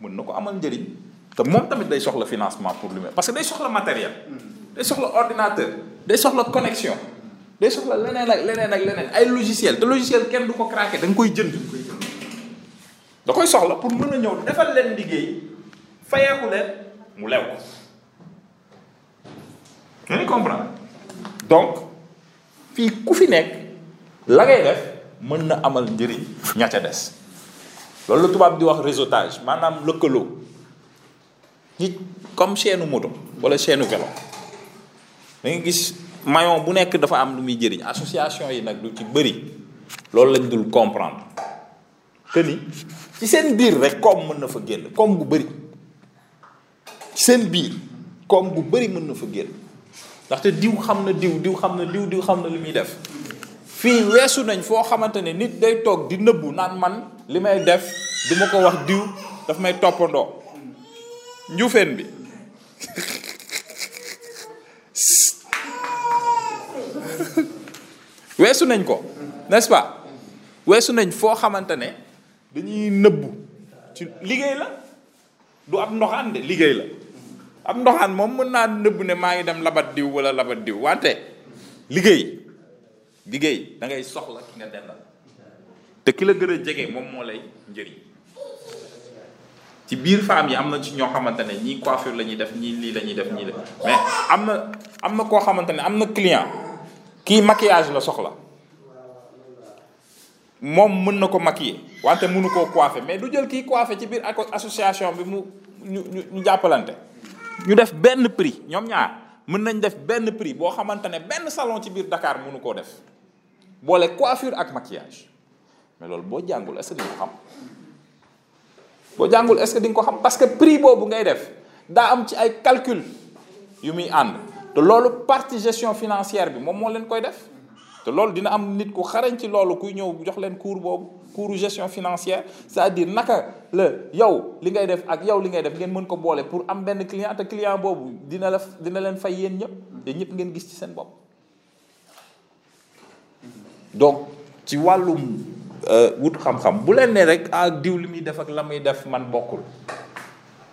S1: mën na ko amal njëriñ te moom tamit day soxla financement pour lui-même parce que day soxla matériel. Mm-hmm. day soxla ordinateur. day soxla connexion. day soxla leneen ak leneen ak leneen ay logiciel te logiciel kenn du ko craqué da nga koy jënd. da koy soxla pour mën a ñëw defal leen liggéey fayeeku leen mu lew ko dañuy comprendre donc fii ku fi nekk la ngay def mën na amal njëriñ ña ca des loolu la tubaab di wax réseautage maanaam lëkkaloo nit comme chaîne moto wala chaîne vélo da nga gis maillon bu nekk dafa am lu muy jëriñ association yi nag lu ci bëri loolu lañ dul comprendre que ni ci seen biir rek comme mën na fa génn comme bu bëri seen biir koom gu bari mën na fa génn ndaxte diw xam na diw diw xam na diw diw xam na li muy def fii weesu nañ foo xamante ne nit day toog di nëbbu naan man li may def du ma ko wax diw daf may toppandoo njuufeen bi weesu nañ ko n'est-ce pas weesu nañ foo xamante ne dañuy nëbbu ci liggéey la du ab ndoxaan de liggéey la ab ndoxaan moom mën naa nëbb ne maa ngi dem labat diw wala labat diw wante liggéey liggéey da ngay soxla ki nga dendal te ki la gën a jege moom moo lay njëriñ ci biir femmes yi am na ci ñoo xamante ne ñii coiffure la ñuy def ñii lii la ñuy def ñii la mais am na am na koo xamante ne am na client kii maquillage la soxla moom mën na ko maquiller wante mënu koo coiffer mais du jël kii coiffer ci biir association bi mu ñu ñu jàppalante. ñu def benn prix ñoom ñaar mën nañ def benn prix boo xamante ne benn salon ci biir Dakar mënu koo def boole coiffure ak maquillage mais loolu boo jàngul est-ce que xam. boo jàngul est-ce que di nga ko xam parce que prix boobu ngay def daa am ci ay calcul yu muy ànd te loolu partie gestion financière bi moom moo leen koy def te loolu dina am nit ku xarañ ci loolu kuy ñëw jox leen cours boobu cours gestion financière c'est-à-dire naka la yow li ngay def ak yow li ngay def ngeen mën ko boole pour am benn client te client boobu dina la dina leen fay yéen ñëpp te ñëpp ngeen gis ci seen bopp donc ci wàllum euh, wut xam-xam bu leen ne rek ak ah, diw li muy def ak la muy def man bokkul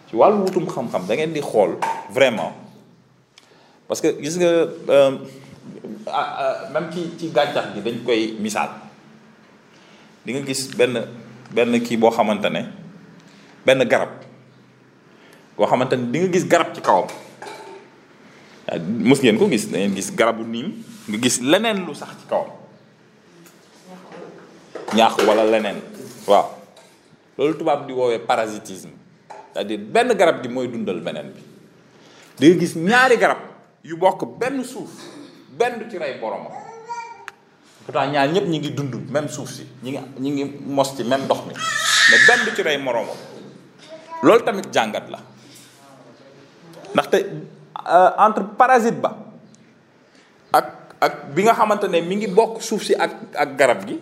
S1: ci wàllu wutum xam-xam da ngeen di xool vraiment parce que gis nga euh, ah, ah, même ci ci gàncax gi dañ koy misaal di nga gis benn benn kii boo xamante ne benn garab boo xamante ni di nga gis garab ci kawam ah, mës ngeen ko gis da ngeen gis garabu niim nga gis leneen lu sax ci kawam ñaax wala leneen waaw loolu tubaab di woowee parasitisme cest à benn garab gi mooy dundal beneen bi di gis ñaari garab yu bokk benn suuf benn du ci rey boromam pourtant ñaar ñëpp ñi ngi dund même suuf si ñi ngi ñi ngi mos ci même ndox mi mais benn du ci rey moroomam loolu tamit jàngat la ndaxte euh, entre parasite ba ak ak bi nga xamante ne mi ngi bokk suuf si ak ak garab gi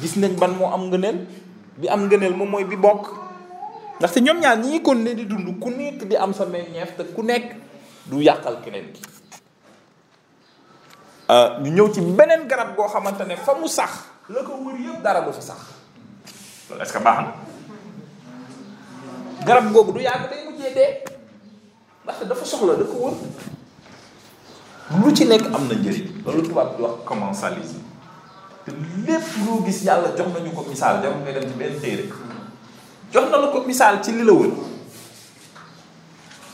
S1: gis nañ ban moo am ngëneel bi am ngëneel moom mooy bi bokk ndaxte ñoom ñaar ñi ngi kon ne di dund ku nekk di am sa meññeef te ku nekk du yàqal keneen gi euh, ñu ñëw ci beneen garab goo xamante ne fa mu sax la ko wër yëpp dara du fa sax loolu est-ce que baax na garab googu du yàgg day mujjee dee ndaxte dafa soxla da ko wër lu ci nekk am na njëriñ loolu tubaab di wax commensalisme te lépp loo gis yàlla jox nañu ko misaal dem nga dem ci benn téere jox na la ko misaal ci li la wër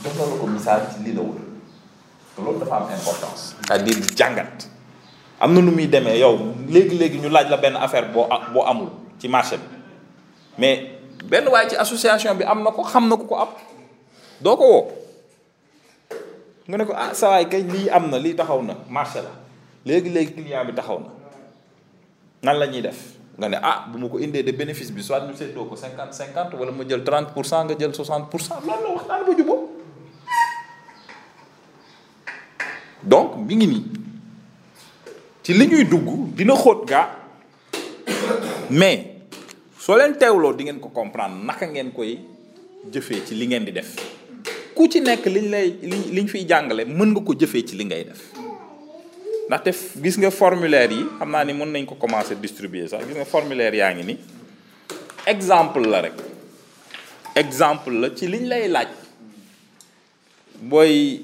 S1: jox na la ko misaal ci li la wër loolu dafa am importance. cest à jàngat am na nu muy demee yow léegi léegi ñu laaj la benn affaire boo boo amul ci marché bi mais benn waaye ci association bi am na ko xam na ko ko am doo ko woo nga ne ko ah saa waay kay lii am na lii taxaw na marché la léegi léegi client bi taxaw na. nan la ñuy def nga ne ah bu ma ko indee de bénéfice bi soit ñu seddoo ko cinquante cinquante wala ma jël trente pour cent nga jël soixante pour cent loolu la wax naan ba juboo donc mi ngi nii ci li ñuy dugg dina xóot gaa mais soo leen teewloo di ngeen ko comprendre naka ngeen koy jëfee ci li ngeen di def ku ci nekk liñ lay liñ liñ fiy jàngale mën nga ko jëfee ci li ngay def ndaxte gis nga formulaire yi xam naa ni mën nañ ko commencer distribuer sax gis nga formulaire yaa ngi ni exemple la rek exemple la ci liñ lay laaj booy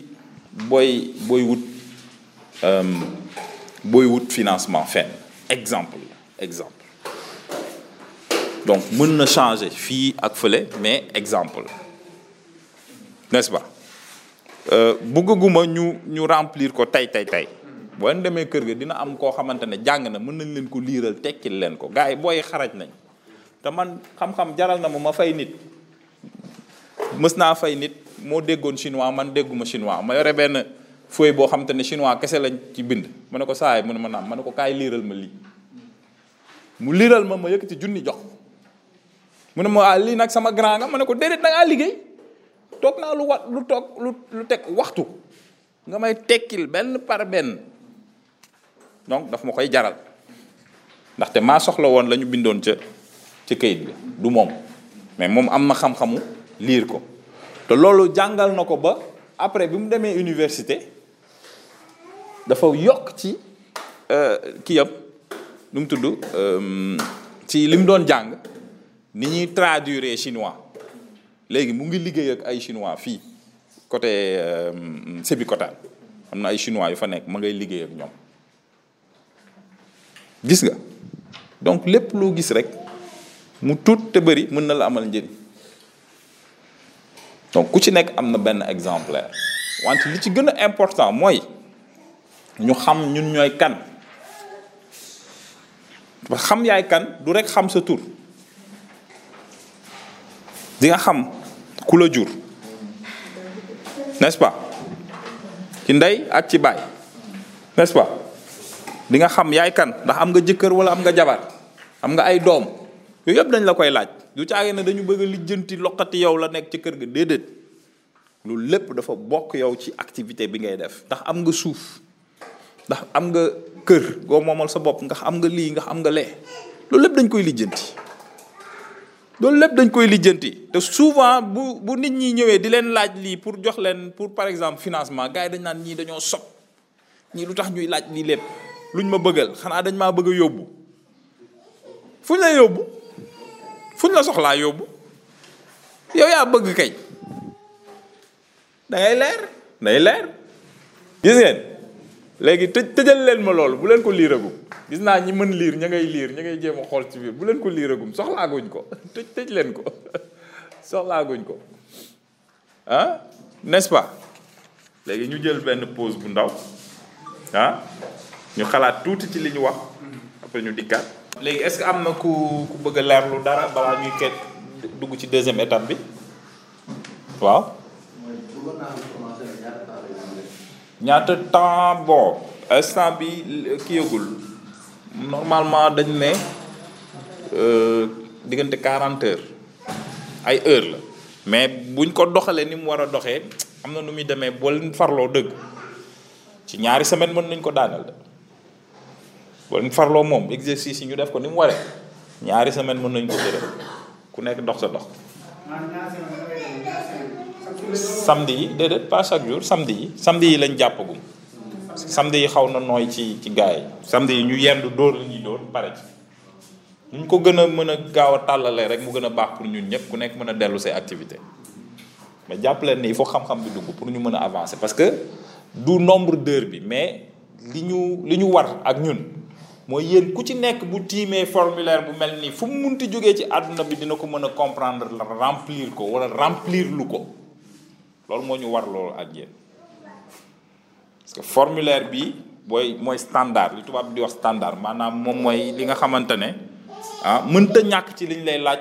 S1: booy booy wut euh, booy wut financement fenn exemple la exemple donc mën na changer fii ak fële mais exemple n'est-ce pas euh, bëgguma ñu ñu remplir ko tey tey tey boo leen demee kër ga dina am koo xamante ne jàng na mën nañ leen ko liiral tekkil leen ko gars yi booy xaraj nañ te man xam-xam jaral na mu ma fay nit mës naa fay nit moo déggoon chinois man dégguma chinois ma yore benn fooy boo xam te ne chinois kese lañ ci bind ma ne ko saay mu ne ma naam ma ne ko kaay liiral ma lii mu liiral ma ma yëkkati junni jox mu ne ma waa ah, lii nag sama grand nga ma ne ko déedéet da ngaa liggéey toog naa lu wat lu toog lu lu teg waxtu nga may tekkil benn par benn donc daf ma koy jaral ndaxte maa soxla woon la ñu bindoon ca ca kayit bi du moom mais moom am na xam-xamu liir ko te loolu jàngal na ko ba après bi mu demee université dafa yokk ci euh, kii yam nu mu tudd euh, ci li mu doon jàng ni ñuy traduire chinois léegi mu ngi liggéey ak ay chinois fii côté euh, Sébikotane am na ay chinois yu fa nekk ma ngay liggéey ak ñoom gis nga donc lépp loo gis rek mu tuut te bëri mën na la amal njëriñ donc ku ci nekk am na benn exemplaire wante li ci gën a important mooy ñu xam ñun ñooy kan xam yaay kan du rek xam sa tur di nga xam ku la jur n'est-ce pas ci ndey ak ci baay n'est-ce pas di nga xam yaay kan ndax am nga jëkkër wala am nga jabar am nga ay doom yooyu yëpp dañ la koy laaj du caage ne dañu bëgg a lijjanti loqati yow la nekk ci kër gi déedéet loolu lépp dafa bokk yow ci activité bi ngay def ndax am nga suuf ndax am nga kër goo moomal sa bopp ndax am nga lii ndax am nga lee loolu lépp dañ koy lijjanti loolu lépp dañ koy lijjanti te souvent bu bu nit ñi ñëwee di leen laaj lii pour jox leen pour par exemple financement gars yi dañ naan ñii dañoo sob ñii lu tax ñuy laaj lii lépp luñ ma bëggal xanaa dañ maa bëgg a yóbbu fuñ la yóbbu fuñ la soxlaa yóbbu yow yaa bëgg kay da ngay leer day leer gis ngeen léegi tëj tëjal leen ma loolu bu leen ko liiragum gis naa ñi mën liir ña ngay liir ña ngay jéem a xool ci biir bu leen ko liiragum soxlaaguñ ko tëj tëj leen ko soxlaaguñ ko ah n'est-ce pas léegi ñu jël benn pause bu ndaw ah ñu xalaat tuuti ci li ñu wax après ñu dikkaat. léegi est-ce que am na ku ku bëgg a leerlu dara balaa ñuy ket dugg ci deuxième étape bi waaw. ñaata temps bon instant bi ki yëgul normalement dañ ne euh, diggante quarante heures ay heure la mais buñ ko doxalee ni mu war a doxee am na nu muy demee boo leen farloo dëgg ci ñaari semaine mën nañ ko daaneel de wala farloo moom exercice yi ñu def ko ni mu waree ñaari semaine mën nañ ko jëlee ku nekk dox sa dox. samedi yi déedéet pas chaque jour samedi yi samedi yi lañ jàppagum. samedi yi xaw na nooy ci ci gars yi. samedi yi ñu yendu dóor la ñuy dóor pare ci ñu ko gën a mën a gaaw a tàllalee rek mu gën a baax pour ñun ñëpp ku nekk mën a dellu say activité mais jàpp leen ni il faut xam-xam bi dugg pour ñu mën a avancer parce que du nombre d'heures bi mais. li ñu li ñu war ak ñun mooy yéen ku ci nekk bu tiimee formulaire bu mel nii fu mu munti jógee ci àdduna bi dina ko mën a comprendre la remplir ko wala remplir lu ko loolu moo ñu war loolu ak yéen parce que formulaire bi booy mooy standard li tubaab di wax standard maanaam moom mooy li nga xamante ne ah mënta ñàkk ci liñ lay laaj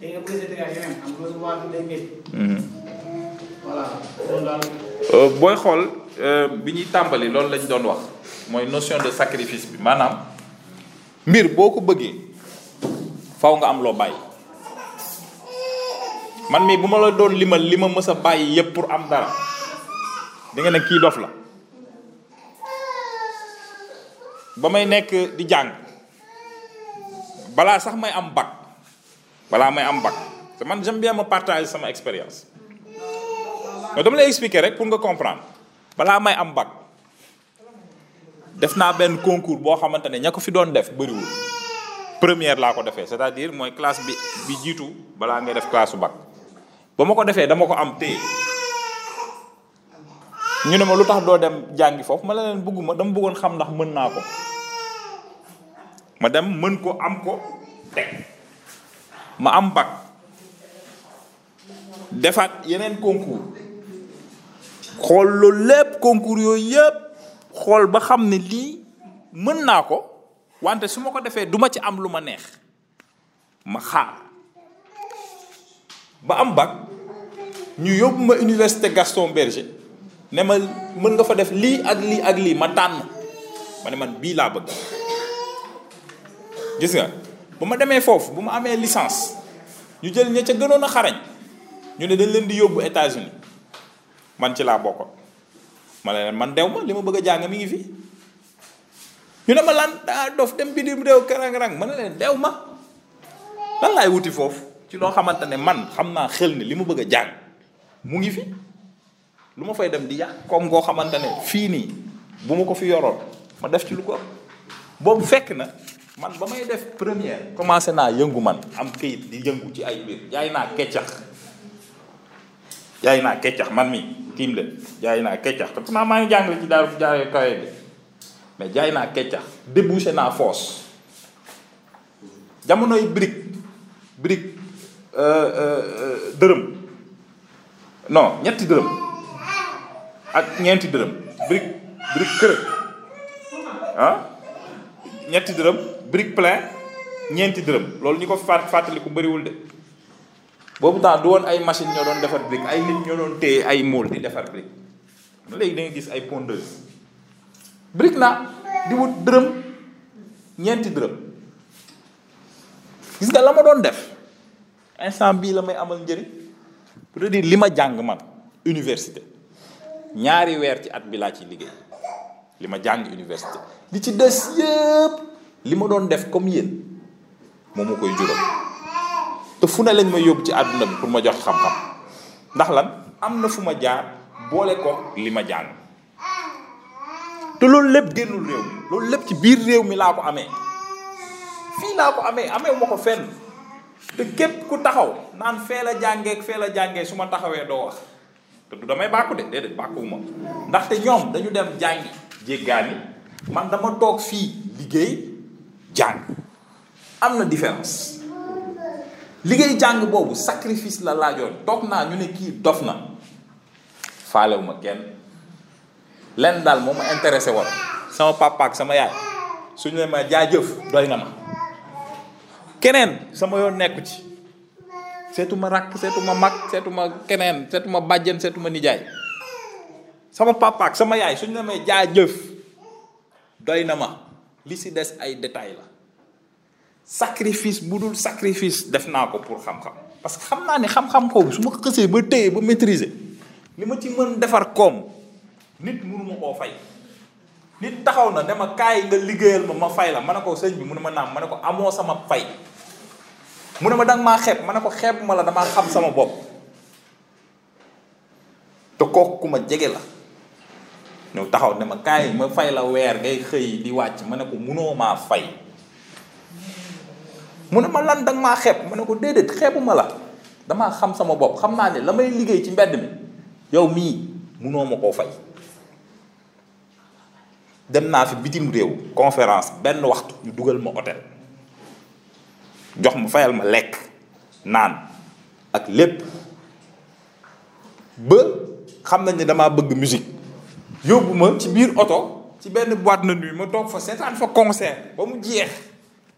S3: da nga bëgg a dëgg ak yeneen xam nga waa bi day métti. voilà loolu daal.
S1: booy xool bi ñuy tàmbali loolu lañ doon wax mooy notion de sacrifice bi maanaam mbir boo ko bëggee faw nga am loo bàyyi man mii bu ma la doon limal li ma mës a bàyyi yépp pour am dara di nga ne kii dof la ba may nekk di jàng balaa sax may am bac balaa may am bac te man j'aime bien ma partager sama expérience mais dama lay expliquer rek pour nga comprendre balaa may am bac def naa benn concours boo xamante ne ña ko fi doon def bëriwul première laa ko defee c'est-à-dire mooy classe bi bi jiitu balaa ngay def classe su bac ba ma ko defee dama ko am téye ñu ne ma lu tax doo dem jàngi foofu ma ne leen bëgguma dama bëggoon xam ndax mën naa ko ma dem mën ko am ko teg ma am bac defaat yeneen concours xool loolu lépp concours yooyu yëpp xool ba xam ne lii mën naa ko wante su ma ko defee duma ci am lu ma neex ma xaar ba am bac ñu yóbbu ma université Gaston Berger ne ma mën nga fa def lii ak lii ak lii ma tànn ma ne man bii laa bëgg gis nga bu ma demee foofu bu ma amee licence ñu jël ña ca gënoon a xarañ ñu ne dañ leen di yóbbu États-Unis man ci laa bokkoon ma ne leen man dew ma li ma bëgg a jàng mi ngi fi ñu ne ma lan daa ah, dof dem bitim réew karang-karang ma ne leen deew ma lan laay wuti foofu ci loo xamante ne man xam naa xel ne li mu bëgg a jàng mu ngi fi lu ma fay dem di yàq comme koo xamante ne fii nii bu ma ko fi yoroon ma def ci lu ko boobu fekk na man ba may def première commencé naa yëngu man am kayit di yëngu ci ay mbir jaay naa keccax jaay naa keccax man mi tiim leen jaay naa keccax te pourtant maa ngi jàngale ci daal jaay kawe bi mais jaay naa keccax débouché naa foos jamonoy brique brique euh, euh, euh, dërëm non ñetti dërëm ak ñeenti dërëm brique brique kër ah ñetti dërëm brique plein ñeenti dërëm loolu ñu ko fàtt fàttaliku bëriwul de boobu temps du woon ay machine ñoo doon defar brique ay nit ñoo doon téye ay mool di defar brique léegi da gis ay pondeuse brique naa di wut dërëm ñeenti dërëm gis nga la ma doon def instant bii la may amal njëriñ pour dire li ma jàng man université ñaari weer ci at bi laa ci liggéey li ma jàng université li ci des yëpp li ma doon def comme yéen moom moo koy jural te fu ne lañ ma yóbbu ci àdduna bi pour ma jox xam-xam ndax lan am na fu ma jaar boole ko li ma jàng te loolu lépp génnul réew mi loolu lépp ci biir réew mi laa ko amee fii laa ko amee amee ma ko fenn te képp ku taxaw naan fee la jàngee fee la jàngee su ma taxawee doo wax te du damay bàkku de déedéet bàkkuwuma ndaxte ñoom dañu dem jàngi jéggaani man dama toog fii liggéey jàng am na différence liggéey jàng boobu sacrifice la laajoon toog naa ñu ne kii dof na faalewuma kenn lenn daal moo ma intéressé woon sama papa ak sama yaay suñu ne ma jaajëf doy na ma keneen sama yoon nekku ci seetuma rakk seetuma mag seetuma keneen seetuma bàjjen seetuma nijaay sama papa ak sama yaay suñ la may jaajëf doy na ma li si des ay détails la sacrifice bu dul sacrifice def naa ko pour xam-xam parce que xam naa ne xam-xam boobu su ma ko xësee ba téye ba maîtriser li ma ci mën defar koom nit mënu ma koo fay nit taxaw na ne ma kaay nga liggéeyal ma ma fay la ma ne ko sëñ bi mu ne ma naam ma ne ko amoo sama fay mu ne ma danga maa xeeb ma ne ko xeeb ma la damaa xam sama bopp te kooku ku ma jege la ñëw taxaw ne ma kaay ma fay la weer ngay xëy di wàcc ma ne ko munoo maa fay mu ne ma lan danga maa xeeb ma ne ko déedéet xeebu ma la damaa xam sama bopp xam naa ne la may liggéey ci mbedd mi yow mii munoo ma koo fay dem naa fi bitim réew conférence benn waxtu ñu dugal ma hôtel jox ma fayal ma lekk naan ak lépp ba xam nañ ne damaa bëgg musique yóbbu ma ci biir oto ci benn boîte de nuit ma toog fa seetaan fa concert ba mu jeex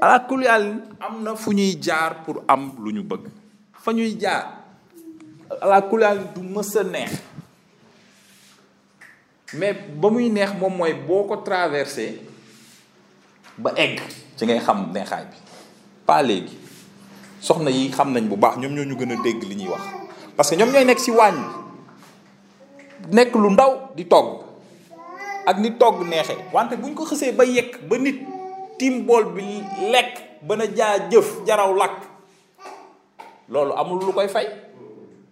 S1: ala kulli am na fu ñuy jaar pour am lu ñu bëgg fa ñuy jaar ala kulli du mës a neex mais ba muy neex moom mooy boo ko traversé ba egg ci ngay xam neexaay bi pas léegi soxna yi xam nañ bu baax ñoom ñoo ñu gën a dégg li ñuy wax parce que ñoom ñooy nekk si waañ bi nekk lu ndaw di togg ak ni togg neexe wante buñ ko xësee ba yekk ba nit tiim bool bi lekk ba na jaa jëf jaraw lakk loolu amul lu koy fay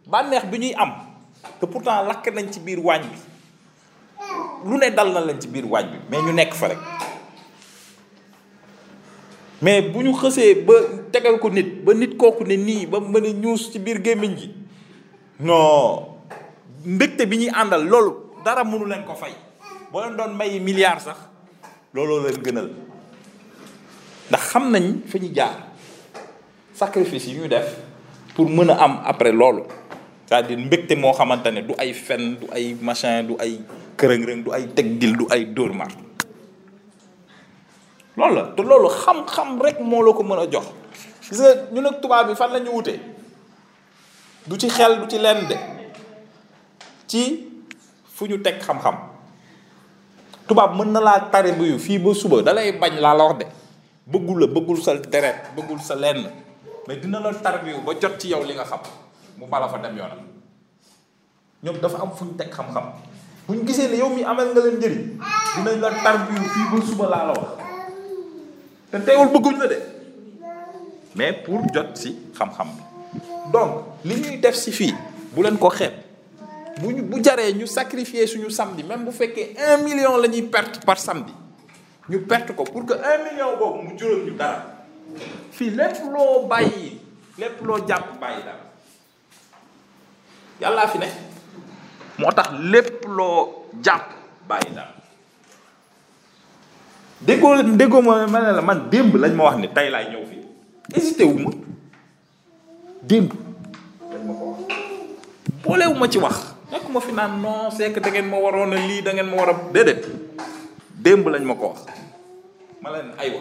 S1: bànneex bi ñuy am te pourtant lakk nañ ci biir waañ bi lu ne dal na leen ci biir waañ bi mais ñu nekk fa rek mais bu ñu xësee ba tegal ko nit ba nit kooku ne nii ba mën a ñuus ci biir gémmiñ gi non mbégte bi ñuy àndal loolu dara mënu leen ko fay boo leen doon may milliards sax looloo leen gënal ndax xam nañ fi ñu jaar sacrifice yi ñu def pour mën a am après loolu cest di dire mbégte moo xamante ne du ay fen du ay machin du ay kërëng-rëng du ay teg dil du ay dóor mar loolu la te loolu xam-xam rek moo la ko mën a jox gis nga ñu nag tubaab bi fan la ñu wutee du ci xel du ci lenn de ci fu ñu teg xam-xam tubaab mën na laa tari buyu fii ba suba dalay bañ laa la wax de bëggul la bëggul sa deret bëggul sa lenn mais dina la tarbiyu ba jot ci yow li nga xam mu bala fa dem yoonam ñoom dafa am fu ñu teg xam-xam bu ñu gisee ne yow mi amal nga leen njëriñ dinañ la tarbiyu fii ba suba laa la wax te teewul bëgguñ la de mais pour jot si xam-xam bi donc li ñuy def si fii bu leen ko xeeb bu ñu bu jaree ñu sacrifier suñu samedi même bu fekkee un million la ñuy perte par samedi ñu perte ko pour que un million boobu mu jural ñu dara fii lépp loo bàyyi lépp loo jàpp bàyyi dara yàllaa fi ne moo tax lépp loo jàpp bàyyi daal déggoo déggoo ma ma ne la man démb lañ ma wax ne tey laay ñëw fii hésité wu ma démb lañ ma ko wax boolewu ma ci wax nekk ma fi naan non c'est que da ngeen ma waroon a lii da ngeen ma war a déedéet démb lañ ma ko wax ma leen aywa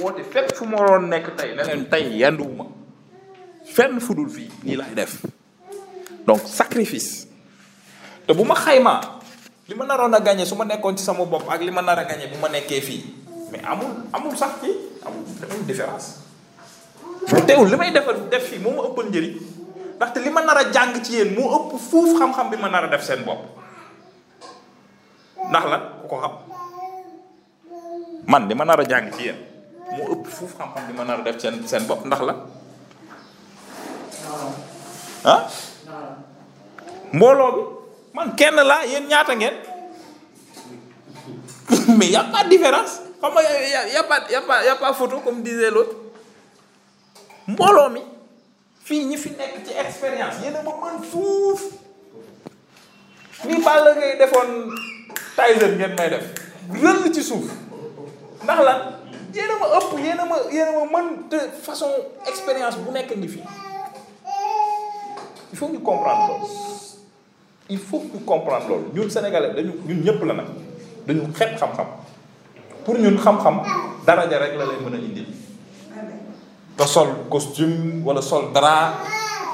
S1: woote fépp fu ma waroon nekk tey ne leen tey yanduwuma fenn fu dul fii nii laay def donc sacrifice te bu ma xaymaa li ma naroon a gagné su ma nekkoon ci sama bopp ak li ma nar a gagné bu ma nekkee fii mais amul amul sax ci amul amul différence mais teewul li may defal def fii moo ma ëppal njëriñ ndaxte li ma nar a jàng ci yéen moo ëpp fuuf xam-xam bi ma nar a def seen bopp ndax la ku ko xam man li ma nar a jàng ci yéen moo ëpp fuuf xam-xam li ma nar a def seen seen bopp ndax la ah mbooloo bi man kenn laa yéen ñaata ngeen mais y a pas de différence xam nga y a y a pas y a pas y a pas photo comme disait l'autre mbooloo mi fii ñi fi nekk ci expérience yéen a ma mën fuuf ni Balla ngay defoon Tyson ngeen may def rëll ci suuf ndax lan yéen a ma ëpp yéen a ma yéen a ma mën te façon expérience bu nekk ngi fi il faut ñu comprendre loolu il faut que ñu comprendre loolu ñun sénégalais dañu ñun ñëpp la nag dañu xeeb xam-xam pour ñun xam-xam daraja rek la lay mën a indil te sol costume wala sol drap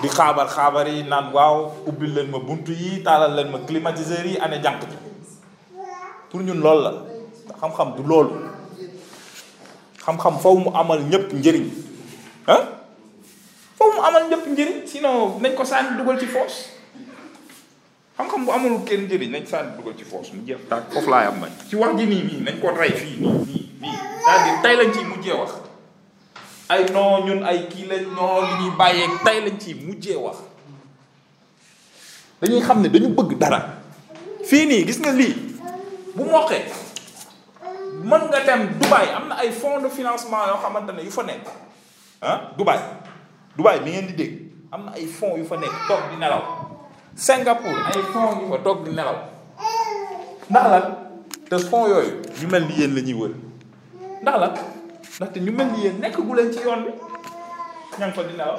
S1: di xaabar xaabar yi naan waaw ubbil leen ma bunt yi taalal leen ma climatiseur yi ane jànq ji pour ñun loolu la xam-xam du loolu xam-xam faw mu amal ñëpp njëriñ ah foofu mu amal ñëpp njëriñ sinon nañ ko sànni dugal ci foos xam-xam bu amul kenn njëriñ nañ sànni dugal ci foos mu jeex tàkk foofu laa yam man ci wax ji nii nii nañ ko rey fii nii nii nii c'est-à-dire tey lañ ciy mujjee wax ay non ñun ay kii lañ non li ñuy bàyyee tey lañ ciy mujjee wax dañuy xam ne dañu bëgg dara fii nii gis nga lii bu moqee mën nga dem Dubaï am na ay fonds de financement yoo xamante ne yu fa nekk ah Dubaï Dubaï mi ngeen di dégg am na ay fonds yu fa nekk toog di nelaw Singapour ay fonds yu fa toog di nelaw ndax la te fonds yooyu ñu mel ni yéen la ñuy wër ndax la ndaxte ñu mel ni yéen nekk gu leen ci yoon bi ña ngi fa di nelaw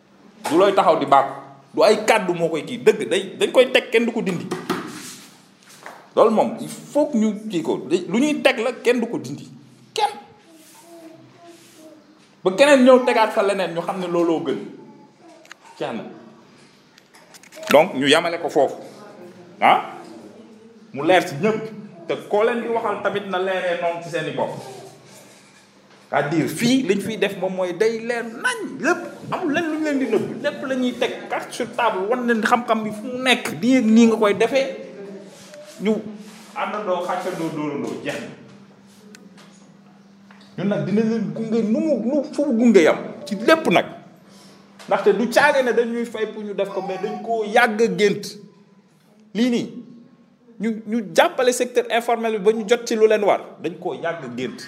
S1: du looy taxaw di bàkku du ay kàddu moo koy kii dëgg day dañ koy teg kenn du ko dindi loolu moom il faut que ñu kii ko lu ñuy teg la kenn du ko dindi kenn ba keneen ñëw tegaat fa leneen ñu xam ne looloo gën jeex na donc ñu yamale ko foofu ah mu leer ci ñëpp te koo leen di waxal tamit na leeree noonu ci seen i bopp c'est-à-dire fii liñ fiy def moom mooy day leer nañ lépp amul lenn lu ñu leen di nëbb lépp la ñuy teg carte sur table wan leen xam-xam bi fu mu nekk nii ak nii nga koy defee ñu àndandoo xàccandoo dóorandoo jeex na ñun nag dina leen gunge nu mu nu fu mu gunge yam ci lépp nag ndaxte du caage ne dañuy fay pour ñu def ko mais dañ koo yàgg a gént lii nii ñu ñu jàppale secteur informel bi ba ñu jot ci lu leen war dañ koo yàgg gént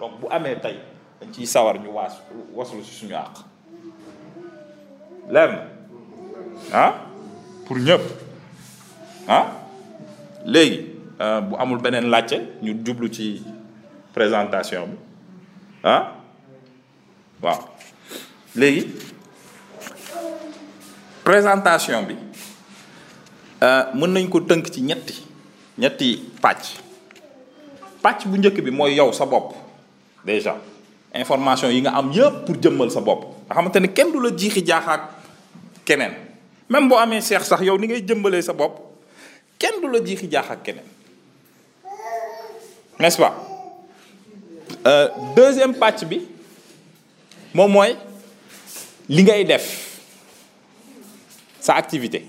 S1: donc bu amee tey dañ ciy sawar ñu waas waslu si suñu àq leer na ah pour ñëpp ah léegi euh, bu amul beneen laajte ñu jublu ci présentation bi ah waaw léegi présentation bi euh, mën nañ ko tënk ci ñetti ñetti pàcc pàcc bu njëkk bi mooy yow sa bopp déjà information yi nga am yëpp pour jëmmal sa bopp nga xamante ni kenn du la jiixi jaaxaak keneen même boo amee seex sax yow ni ngay jëmbalee sa bopp kenn du la jiixi jaaxaak keneen n'est-ce pas euh, deuxième pàcc bi moom mooy li ngay def sa activité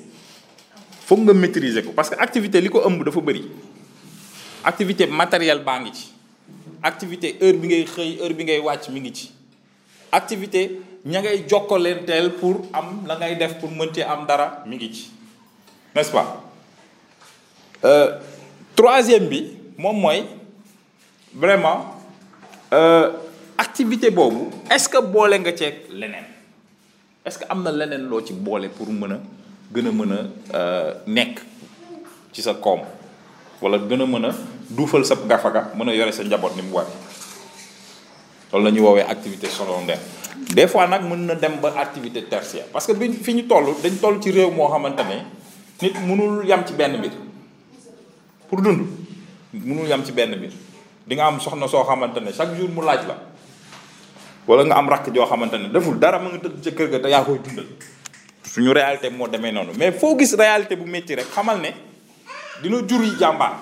S1: foog nga maîtriser ko parce que activité li ko ëmb dafa bëri activité matérielle baa ngi ci activité heure bi ngay xëy heure bi ngay wàcc mi ngi ci activité ña ngay jokkalanteel pour am la ngay def pour mën ci am dara mi ngi ci n'est-ce pas euh, troisième bi moom mooy vraiment euh, activité boobu est-ce que boole nga ceeg leneen est-ce que am na leneen loo ci boole pour mën a gën a mën a euh, nekk ci sa koom wala gën a mën a duufal sa gafaga mën a yore sa njaboot ni mu waree loolu la ñuy woowee activité secondaire des fois nag mën na dem ba activité tertiaire parce que bi fi ñu toll dañ toll ci réew moo xamante ne nit mënul yam ci benn mbir pour dund mënul yam ci benn bi di nga am soxna soo xamante ne chaque jour mu laaj la wala nga am rakk joo xamante ne deful dara mu nga tëdd ca kër ga te yaa koy dundal suñu réalité moo demee noonu mais foo gis réalité bu métti rek xamal ne dina jur yi jàmbaar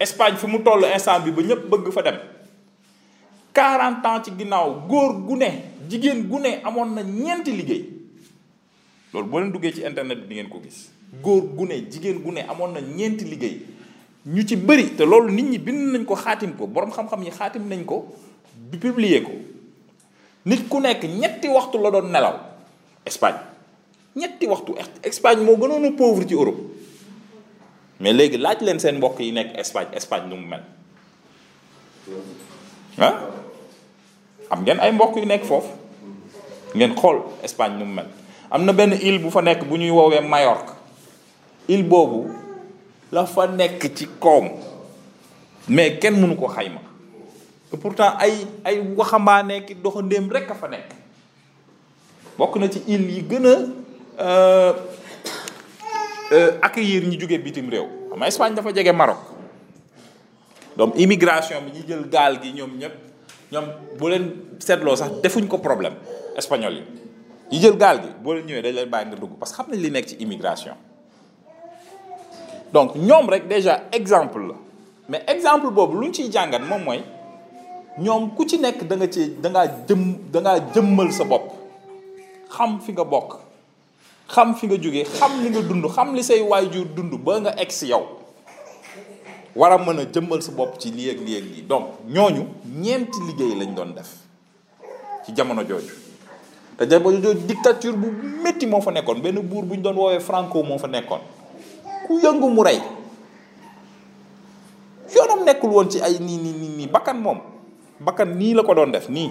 S1: Espagne fi mu toll instant bi ba ñëpp bëgg fa dem 40 ans ci ginnaaw góor gu ne jigéen gu ne amoon na ñeenti liggéey loolu boo leen duggee ci internet bi di ngeen ko gis góor gu ne jigéen gu ne amoon na ñeenti liggéey ñu ci bëri te loolu nit ñi bind nañ ko xaatim ko borom xam-xam yi xaatim nañ ko bi publier ko nit ku nekk ñetti waxtu la doon nelaw Espagne ñetti waxtu Espagne moo gënoon a pauvre ci Europe mais léegi laaj leen seen mbokk yi nekk Espagne Espagne lu mu mel ah am ngeen ay mbokk yu nekk foofu ngeen xool Espagne nu mu mel am na benn île bu fa nekk bu ñuy woowee Majorque île boobu la fa nekk ci koom mais kenn mënu ko xayma te pourtant ay ay waxambaane ki doxandéem rek a fa nekk bokk na ci île yi gën a euh, euh, accueillir ñi jóge bitim réew xam nga Espagne dafa jege Maroc donc immigration bi ñu jël gaal gi ñoom ñëpp ñoom bu leen seetloo sax defuñ ko problème espagnol yi ñu jël gaal gi boo leen ñëwee dañ leen bàyyi nga dugg parce que xam nañ li nekk ci immigration donc ñoom rek déjà exemple la mais exemple boobu lu ñu ciy jàngat moom mooy ñoom ku ci nekk da nga ci da ngaa jëm da ngaa jëmmal sa bopp xam fi nga bokk xam fi nga jóge xam li nga dund xam li say waajur dund ba nga egg si yow war a mën a jëmmal sa bopp ci lii ak lii ak lii donc ñooñu ñeenti liggéey lañ doon def ci jamono jooju te jamono jooju dictature bu métti moo fa nekkoon benn buur bu ñu doon woowee Franco moo fa nekkoon ku yëngu mu rey yoonam nekkul woon ci ay nii nii nii bakkan moom bakkan nii la ko doon def nii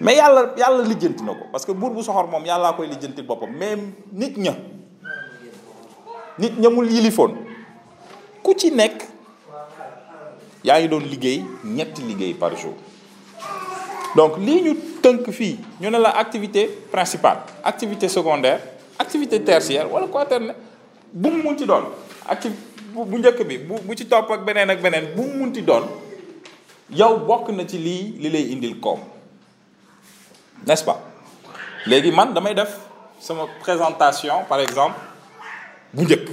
S1: mais yàlla yàlla lijjanti na ko parce que buur bu soxor moom yàllaa koy lijjanti boppam mais nit ña nit ña mu yilifoon ku ci nekk yaa ngi doon liggéey ñetti liggéey par jour donc lii ñu tënk fii ñu ne la activité principale activité secondaire activité tertiaire wala quaternaire bu mu munti doon ak ci bu njëkk bi bu bu ci topp ak beneen ak beneen bu mu munti doon yow bokk na ci lii li lay indil koom n'est-ce pas léegi man damay def sama présentation par exemple bu njëkk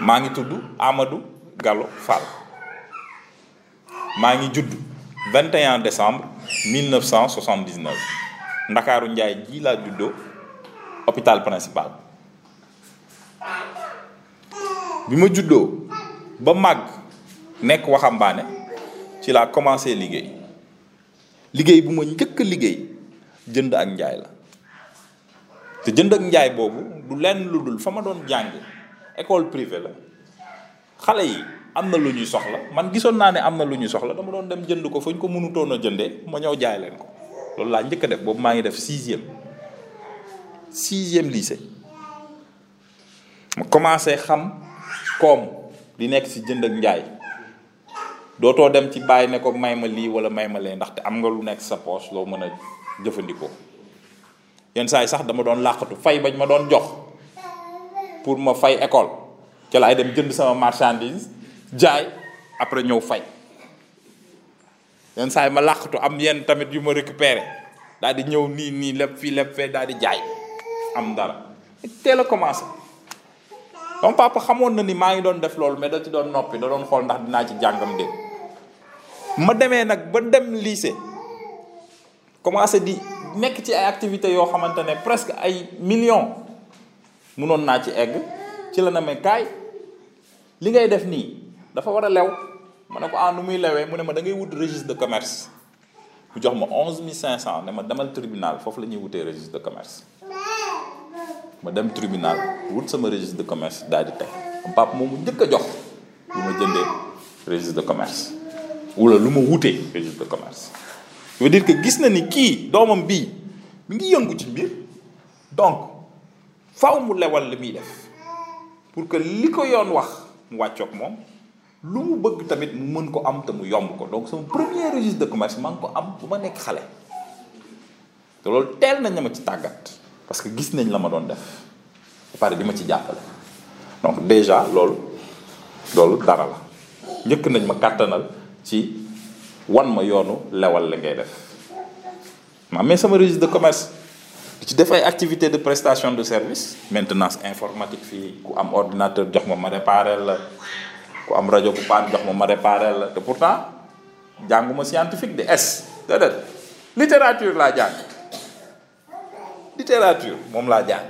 S1: maa ngi tudd Amadou Gallo Fall maa ngi judd 21 décembre 1979 ndakaaru njaay ji laa juddoo hôpital principal bi ma juddoo ba màgg nekk waxambaane ci laa commencé liggéey liggéey bu ma njëkk liggéey jënd ak njaay la te jënd ak njaay boobu du lenn lu dul fa ma doon jàng école privée la xale yi am na lu ñuy soxla man gisoon naa ne am na lu ñuy soxla dama doon dem jënd ko fu ñu ko mënutoon a jëndee ma ñëw jaay leen ko loolu laa njëkk a def boobu maa ngi def sixième sixième lycée ma commencé xam koom di nekk ci jënd ak njaay dootoo dem ci bàyyi ne ko may ma lii wala may ma lee ndaxte am nga lu nekk sa poche loo mën a jëfandikoo yenn saa yi sax dama doon làqatu fay bañ ma doon jox pour ma fay école ca laay dem jënd sama marchandise jaay après ñëw fay yenn saa yi ma làqatu am yenn tamit yu ma récupéré daal di ñëw nii nii lépp fii lépp fee daal di jaay am dara teel a commencé donc papa xamoon na ni maa ngi doon def loolu mais da ci doon noppi da doon xool ndax dinaa ci jàngam de ma demee nag ba dem lycée commencé di nekk ci ay activités yoo xamante ne presque ay millions mënoon naa ci egg ci la na ma kaay li ngay def nii dafa war a lew ma ne ko ah nu muy lewee mu ne ma da ngay wut registre de commerce mu jox ma onze mille cinq cent ne ma demal tribunal foofu la ñuy wutee registre de commerce ma dem tribunal wut sama registre de commerce daal di teg am papa moomu njëkk a jox lu ma jëndee registre de commerce wala lu ma wutee registre de commerce veut dire que gis na ni kii doomam bii mi ngi yëngu ci mbir donc faw mu lewal li muy def pour que li ko yoon wax mu wàccoog moom lu mu bëgg tamit mu mën ko am te mu yomb ko donc sama premier registre de commerce maa ngi ko am bu ma nekk xale te loolu teel nañ ma ci tàggat parce que gis nañ la ma doon def ba pare di ma ci jàppale donc déjà loolu loolu dara la njëkk nañ ma kàttanal ci wan ma yoonu lewal la ngay def ma mais sama registre de commerce ci def ay activité de prestation de service maintenance informatique fii ku am ordinateur jox ma ma réparé la ku am rajo bu paan jox ma ma réparé la te pourtant jànguma scientifique de es déedéet littérature laa jàng littérature moom laa jàng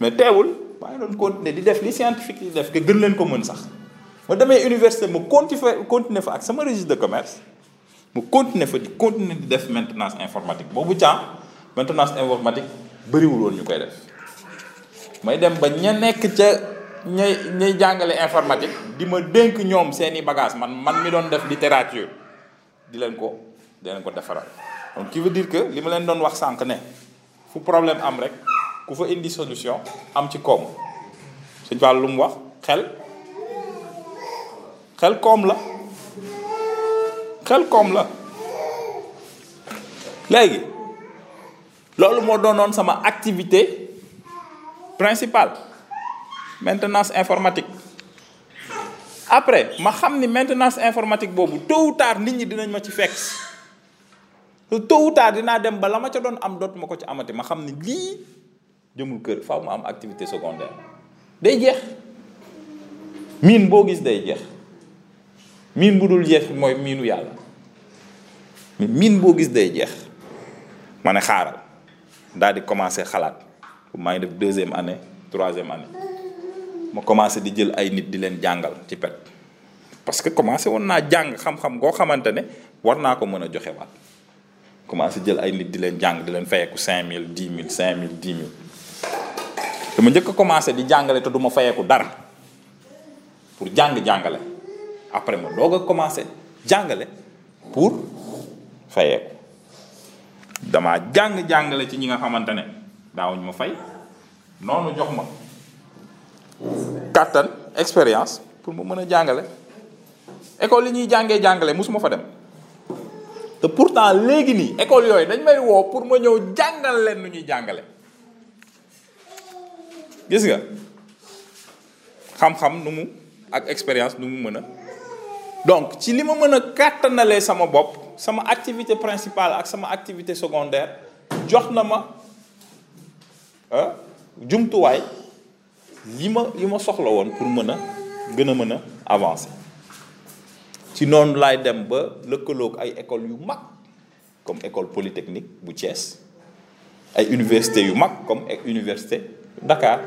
S1: mais teewul maa ngi doon continuer di def li scientifique yi def nga gën leen ko mën sax ma demee université ma continuer continuer fa ak sama registre de commerce ma continuer fa di continuer di def maintenance informatique boobu temps maintenance informatique bëriwul woon ñu koy def may dem ba ña nekk ca ñay ñay jàngale informatique di ma dénk ñoom seeni bagage man man mi doon def littérature di leen ko di leen ko defaral donc qui veut dire que li ma leen doon wax sànq ne fu problème am rek ku fa indi solution am ci koom suñ Fall lu mu wax xel xel koom la xel koom la léegi loolu moo doonoon sama activité principale maintenance informatique après ma xam ni maintenance informatique boobu tôt ou tard nit ñi dinañ ma ci fekk tôt ou tard dinaa dem ba la ma ca doon am dootuma ko ci amati ma xam ni lii jëmul kër faaw mu am activité secondaire day jeex miin boo gis day jeex miin bu dul jeex mooy miinu yàlla miin boo gis day jeex ma ne xaaral daal di commencé xalaat maa ngi def deuxième année troisième année ma commencé di jël ay nit di leen jàngal ci pet parce que commencé woon naa jàng xam-xam goo xamante ne war naa ko mën a joxe waat commencé jël ay nit di leen jàng di leen fayeeku 5000 10 000 5000 10 000 dama njëkk a commencé di jàngale te du ma fayeeku dara pour jàng jàngale après ma doog a commencé jàngale pour fayeeku dama jàng jàngale ci ñi nga xamante ne daawuñ ma fay. noonu jox ma kàttan expérience pour mu mën a jàngale école yi ñuy jàngee jàngale mosuma fa dem te pourtant léegi nii école yooyu dañ may woo pour ma ñëw jàngal leen nu ñuy jàngale gis nga xam-xam nu mu ak expérience nu mu mën a donc ci li ma mën a kàttanalee sama bopp sama activité principale ak sama activité secondaire jox na ma ah jumtuwaay yi ma yi ma soxla woon pour mën a gën a mën a avancer ci noonu laay dem ba lëkkaloog ay écoles yu mag comme école polytechnique bu Thiès ay université yu mag comme e-, université Dakar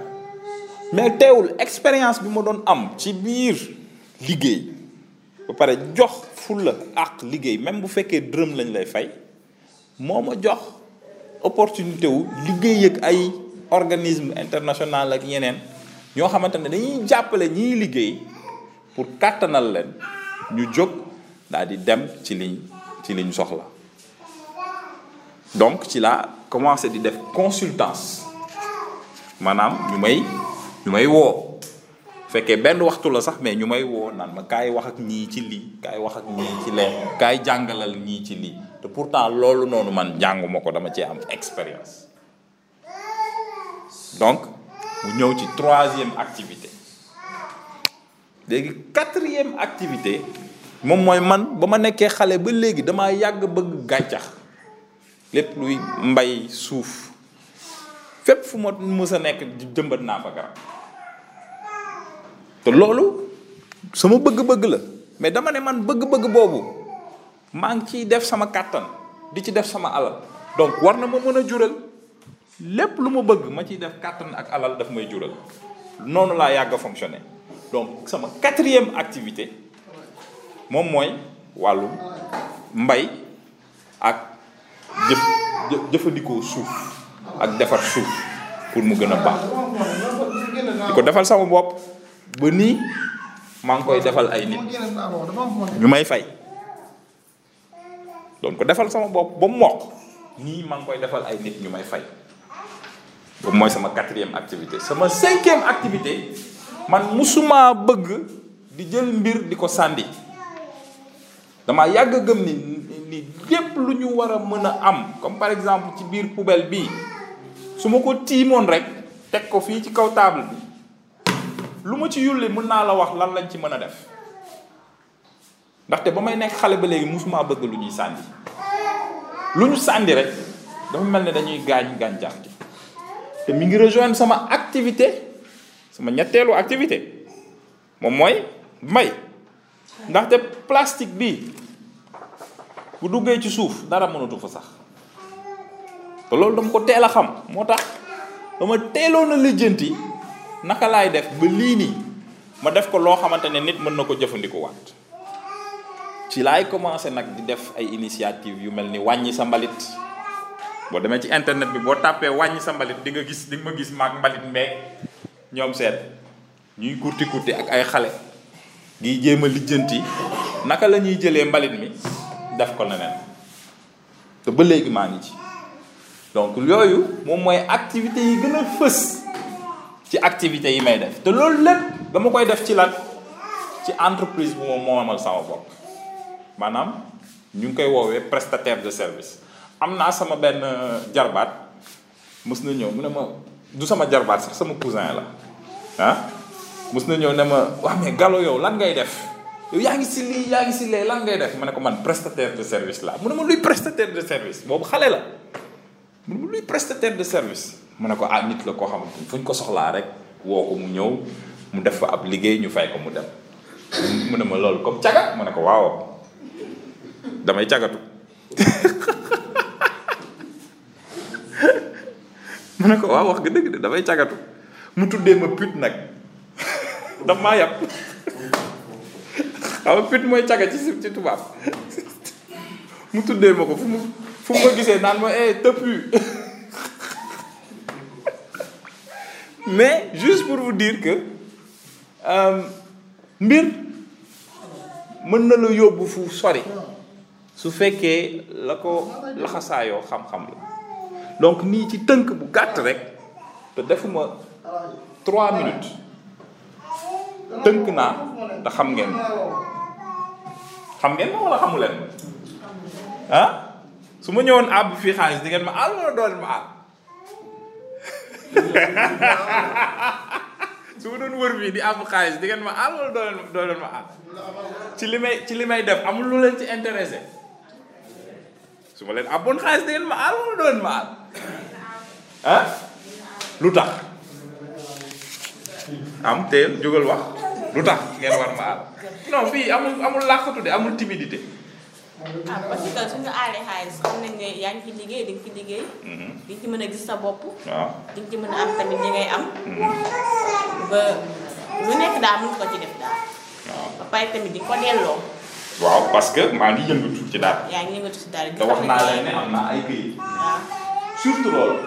S1: mais teewul expérience bi ma doon am ci biir liggéey ba pare jox fulla ak liggéey même bu fekkee dërëm lañ lay fay moo ma jox opportunité wu liggéey ak ay organisme international ak ñeneen ñoo xamante ne dañuy jàppale ñiy liggéey pour kàttanal leen ñu jóg daal di dem ci liñ ci liñ soxla donc ci laa commencé di def consultance maanaam ñu may ñu may woo fekkee benn waxtu la sax mais ñu may woo naan ma kaay wax ak ñii ci lii kaay wax ak ñii ci lee kaay jàngalal ñii ci lii te pourtant loolu noonu man jànguma ko dama cee am expérience donc mu ñëw ci troisième activité léegi quatrième activité moom mooy man ba ma nekkee xale ba léegi damaa yàgg bëgg gàncax lépp luy mbay suuf fépp fu ma mës a nekk jëmbat naa fa garab te loolu sama bëgg-bëgg la mais dama ne man bëgg-bëgg boobu maa ngi ciy def sama kàttan di ci def sama alal donc war na ma mën a jural lépp lu ma bëgg ma ciy def kàttan ak alal daf may jural noonu laa yàgg a fonctionner donc sama quatrième activité moom mooy wàllu mbay ak jëf jëfandikoo suuf ak defar suuf pour mu gën a baax di ko defal sama bopp ba nii maa ngi koy defal ay nit ñu may fay doon ko defal sama bopp ba mu mokk nii maa ngi koy defal ay nit ñu may fay boobu mooy sama quatrième activité sama cinquième activité man musuma bëgg di jël mbir di ko sàndi dama yàgg a gëm ni ni lépp lu ñu war a mën a am comme par exemple ci biir poubelle bii su ma ko tiimoon rek teg ko fii ci kaw table bi lu ma ci yulli mën naa la wax lan lañ ci mën a def ndaxte ba may nekk xale ba léegi musuma bëgg lu ñuy sànni lu ñu sànni rek dafa mel ne dañuy gaañ gàncax gi te mi ngi rejoindre sama activité sama ñetteelu activité moom mooy mbay ndaxte plastique bi bu duggee ci suuf dara mënatu fa sax te loolu dama ko teel a xam moo tax dama teeloon a lijjanti naka laay def ba lii nii ma def ko loo xamante ne nit mën na ko jëfandikuwaat ci laay commencé nag di def ay initiative yu mel ni wàññi sa mbalit boo demee ci internet bi boo tàppee wàññi sa mbalit di nga gis di nga ma gis maag mbalit meeg ñoom seet ñuy kurti kurti ak ay xale ngi jéem a lijjanti naka la ñuy jëlee mbalit mi def ko neneen te ba léegi maa ngi ci donc yooyu moom mooy activité yi gën a fës ci activité yi may def te loolu lépp dama koy def ci lan ci entreprise bu moom moo amal sama bopp maanaam ñu ngi koy woowee prestataire de service am naa sama benn jarbaat mës na ñëw mu ne ma du sama jarbaat sax sama cousin la ah mës na ñëw ne ma wax mais Gallo yow lan ngay def yow yaa ngi si lii yaa ngi si lee lan ngay def ma ne ko man prestataire de service la mu ne ma luy prestataire de service boobu xale la mu ne ma luy prestataire de service mu ne ko ah nit la koo xamante ni fu ñu ko soxlaa rek woo ko mu ñëw mu def fa ab liggéey ñu fay ko mu dem mu ne ma loolu comme caga mu ne ko waaw damay cagatu mu ne ko waaw wax nga dëgg de damay cagatu mu tuddee ma put nag daf maa yàpp xam put mooy caga ci si ci tubaab mu tuddee ma ko fu mu fu mu ma gisee naan ma eh te pu mais juste pour vous dire que euh, mbir mën na la yóbbu fu sori su fekkee la ko laxasaayoo xam-xam la donc nii ci tënk bu gàtt rek te defuma trois minutes tënk naa te xam ngeen xam ngeen ma wala xamu leen ah su ma ñëwoon àbb fii xaalis di ngeen ma àll wala doole ma àll su ma doon wër fii di am xaalis di ngeen ma àll wala doo leen doo leen ma àll ci li may ci li may def amul lu leen ci intéressé su ma leen abboon xaalis di ngeen ma àll wala doo leen ma àll ah lu tax am teel jógal wax lu tax ngeen war ma àll non fii amul amul làqatu de amul timidité
S4: ah parce que suñu aaree xaalis xam nañ ne yaa ngi ci liggéey di nga ci liggéey. Mhm. di nga ci mën a gis sa bopp.
S1: waaw
S4: di nga ci mën a am tamit ñi ngay am. Mhm. ba lu nekk daal mën ko ci def daal.
S1: waaw
S4: ba pare tamit di ko delloo.
S1: waaw parce que maa ngi yëngatu ci daal.
S4: yaa ngi yëngatu ci daal.
S1: te wax naa leen ne am naa ay këyit.
S4: waaw
S1: surtout loolu.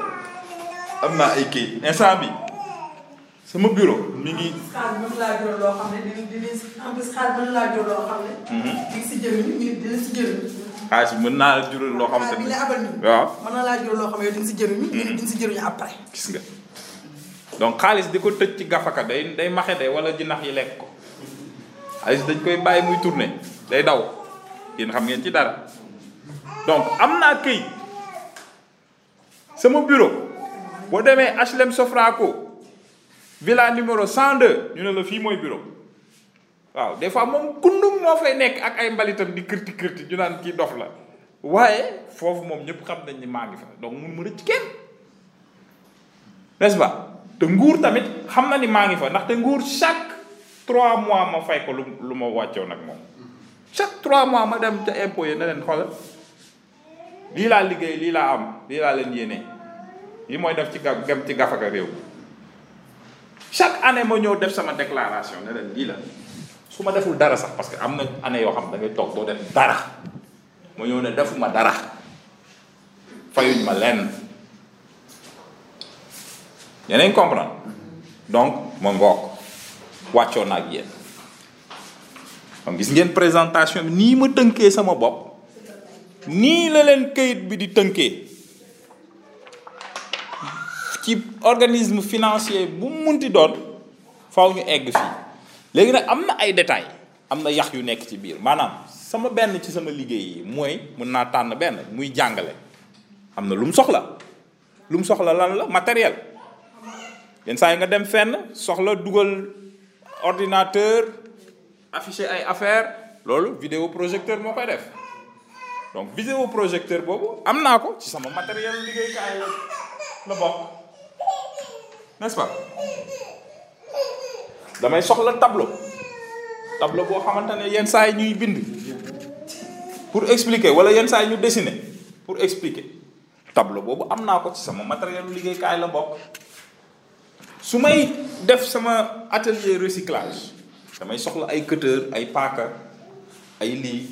S1: am naa ay këyit instant bi sama bureau mi ngi.
S5: xaar mën laa jël loo xam ne dinañ dinañ si en plus xaar mën laa jël loo xam ne. Mhm. di si jël ñu dinañ si jël.
S1: xaalis mën naa la jural loo
S5: xam te ne
S1: waaw
S5: mën naa laa jural loo xam ne yow di nga si jëriñu. Mhm. di nga si jëriñu après.
S1: gis nga donc xaalis di ko tëj ci gafaka day day maxe day wala jinax yi lekk ko xaalis dañ koy bàyyi muy tourner day daw yéen xam ngeen ci dara donc am naa këy. sama bureau boo demee HLM Sofraco villa numéro 102 ñu ne la fii mooy bureau waaw des fois moom kundum moo fay nekk ak ay mbalitam di kërti kërti ñu naan kii dof la waaye foofu moom ñëpp xam nañ ni maa ngi fa donc mun ma rëcc kenn n'est-ce te nguur tamit xam na ni maa ngi fa ndaxte nguur chaque trois mois ma fay ko lu lu ma wàccoo nag moom chaque trois mois ma dem ca impôt yi ne leen xoolal lii laa liggéey lii laa am lii laa leen yéene li mooy def ci gam gam ci gafaka réew mi chaque année ma ñëw def sama déclaration ne leen lii la su ma deful dara sax parce que am na année yoo xam da ngay toog doo def dara ma ñëw ne defuma dara fayuñ ma lenn yeneen comprendre donc ma ngoog wàccoo na ak yéen xam gis ngeen présentation bi nii ma tënkee sama bopp nii la leen kayit bi di tënkee ci organisme financier bu mu munti doon faw ñu egg fii léegi nag am na ay détails am na yax yu nekk ci biir maanaam sama benn ci sama liggéey yi mooy mun naa tànn benn muy jàngale am na lu mu soxla lu mu soxla lan la matériel yenn saa yi nga dem fenn soxla dugal ordinateur afficher ay affaire loolu vidéo projecteur moo koy def donc vidéo projecteur boobu am naa ko ci sama matériel liggéeykaay la la bokk n'est-ce pas damay soxla tableau tableau boo xamante ne yenn saa yi ñuy bind pour expliquer wala yenn saa yi ñu dessiner pour expliquer tableau boobu am naa ko ci sama matériel liggéeykaay la bokk su may def sama atelier recyclage damay soxla ay cutter ay paaka ay lii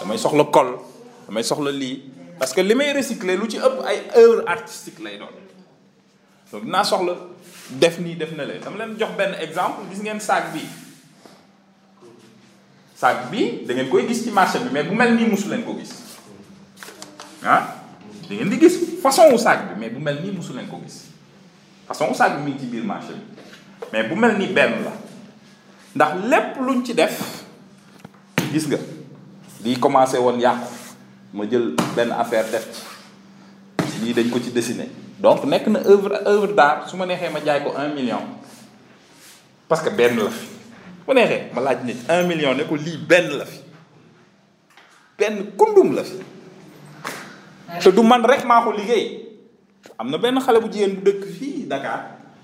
S1: damay soxla colle damay soxla lii parce que li may recycler lu ci ëpp ay œuvre artistique lay doon donc naa soxla def nii def na leen dama leen jox benn exemple gis ngeen saag bi saag bi da ngeen koy gis ci marché bi mais bu mel nii mosu leen ko gis ah da ngeen di gis façon wu saag bi mais bu mel nii mosu leen ko gis façon wu saag bi mi ci biir marché bi mais bu mel ni benn la ndax lépp luñ ci def gis nga lii commencé woon yàqu ma jël benn affaire def ci lii dañ ko ci dessiné donc nekk na œuvre œuvre d'art su ma neexee ma jaay ko un million parce que benn la fi bu neexee ma laaj nit un million ne ko lii benn la fi benn kundum la fi te du man rek maa ko liggéey am na benn xale bu jigéen bu dëkk fii Dakar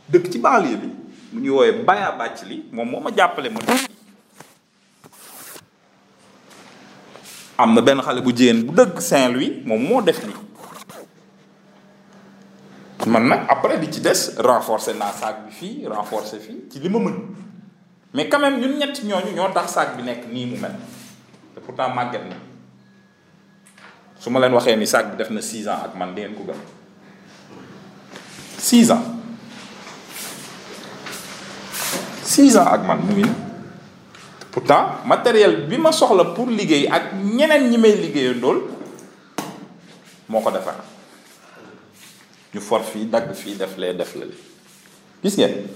S1: dëkk ci banlieue bi mu ñuy woowee Baya Bàcc li moom moo ma jàppale ma am na benn xale bu jigéen bu dëkk Saint-Louis moom moo def li man nag après di ci des renforcer naa saag bi fii renforcer fii ci li ma mën mais quand même ñun ñett ñooñu ñoo tax saag bi nekk nii mu mel te pourtant màgget na su ma leen waxee ni sac bi def na six ans ak man di ngeen ko gëm six ans six ans ak man mu ngi pourtant matériel bi ma soxla pour liggéey ak ñeneen ñi may liggéeyandool moo ko defar ñu for fii dagg fii def lee def la li gis ngeen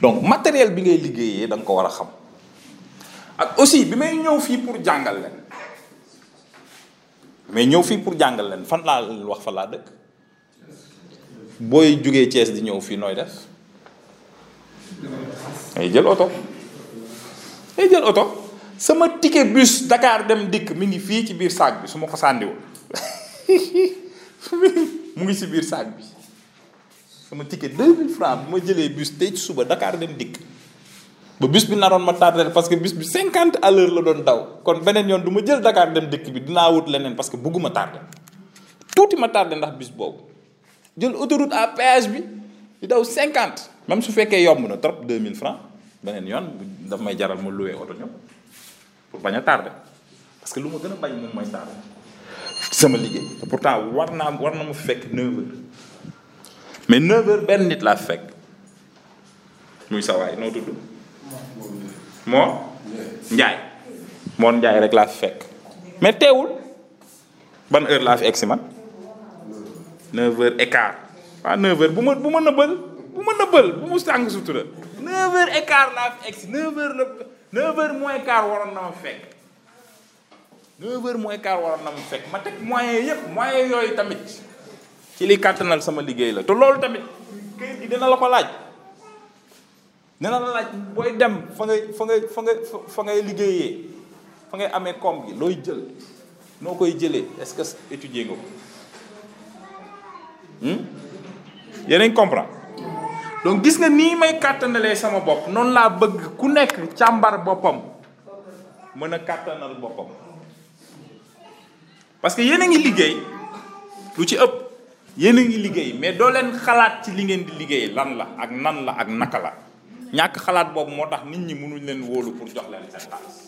S1: donc matériel bi ngay liggéeyee da nga ko war a xam ak aussi bi may ñëw fii pour jàngal leen mais ñëw fii pour jàngal leen fan laa leen wax fan laa dëkk booy jógee Thiès di ñëw fii nooy def ngay jël oto ngay jël oto sama ticket bus Dakar dem dikk mi ngi fii ci biir saag bi su ma ko sàndiwul mu ngi ci biir saag bi sama ticket 2000 francs bu ma jëlee bus tey ci suba Dakar dem dikk ba bus bi naroon ma tardé parce que bus bi 50 à l'heure la doon daw kon beneen yoon du ma jël Dakar dem dikk bi dinaa wut leneen parce que bëgguma tardé tuuti ma tardé ndax bus boobu jël autoroute à péage bi di daw 50 même su fekkee yomb na trop 2000 francs beneen yoon daf may jaral ma loué oto ñëw pour bañ a tardé parce que lu ma gën a bañ moom mooy tardé sama liggéey te pourtant war naa war na mu fekk 9h mais 9h benn nit laa fekk muy sa waay noo tudd. moo Njaay moon Njaay rek laa fekk mais teewul ban heure laa fi egg si man. 9h et quart waaw 9h bu ma bu ma nëbbal bu ma nëbbal bu mu sàng sutura 9h et quart laa fi egsi 9h la 9h moins quart waroon na ma fekk 9h moins quart waroon na ma fekk ma teg moyen yëpp moyen yooyu tamit ci li kàttanal sama liggéey la te loolu tamit kayit gi dina la ko laaj. nee na la laaj booy dem fa ngay fa ngay fa ngay fa ngay liggéeyee fa ngay amee koom gi looy jël noo koy jëlee est-ce que étudier nga ko hmm? yeneen comprendre donc gis nga nii may kàttanalee sama bopp noonu laa bëgg ku nekk càmbar boppam mën a kàttanal boppam parce que yéen a ngi liggéey lu ci ëpp yéen a ngi liggéey mais doo leen xalaat ci li ngeen di liggéey lan la ak nan la ak naka la ñàkk xalaat boobu moo tax nit ñi mënuñ leen wóolu pour jox leen seen xaalis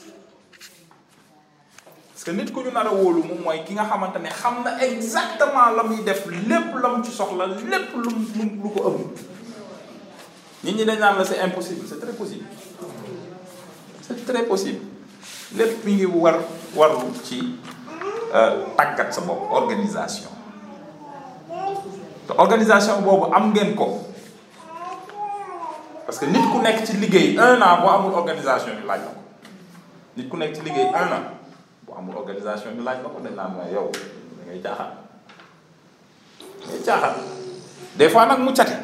S1: parce que nit ku ñu nar a wóolu moom mooy ki nga xamante ne xam na exactement la muy def lépp la mu ci soxla lépp lu lu ko ëmb nit ñi dañ naan la c'est impossible c'est très possible c'est très possible lépp mi ngi war warlu ci euh, tàggat sa bopp organisation te organisation boobu am ngeen ko parce que nit ku nekk ci liggéey un an boo amul organisation bi laaj na ko nit ku nekk ci liggéey un an boo amul organisation bi laaj na ko dañ naan la yow da ngay jaaxal mais caaxaan des fois nag mu cate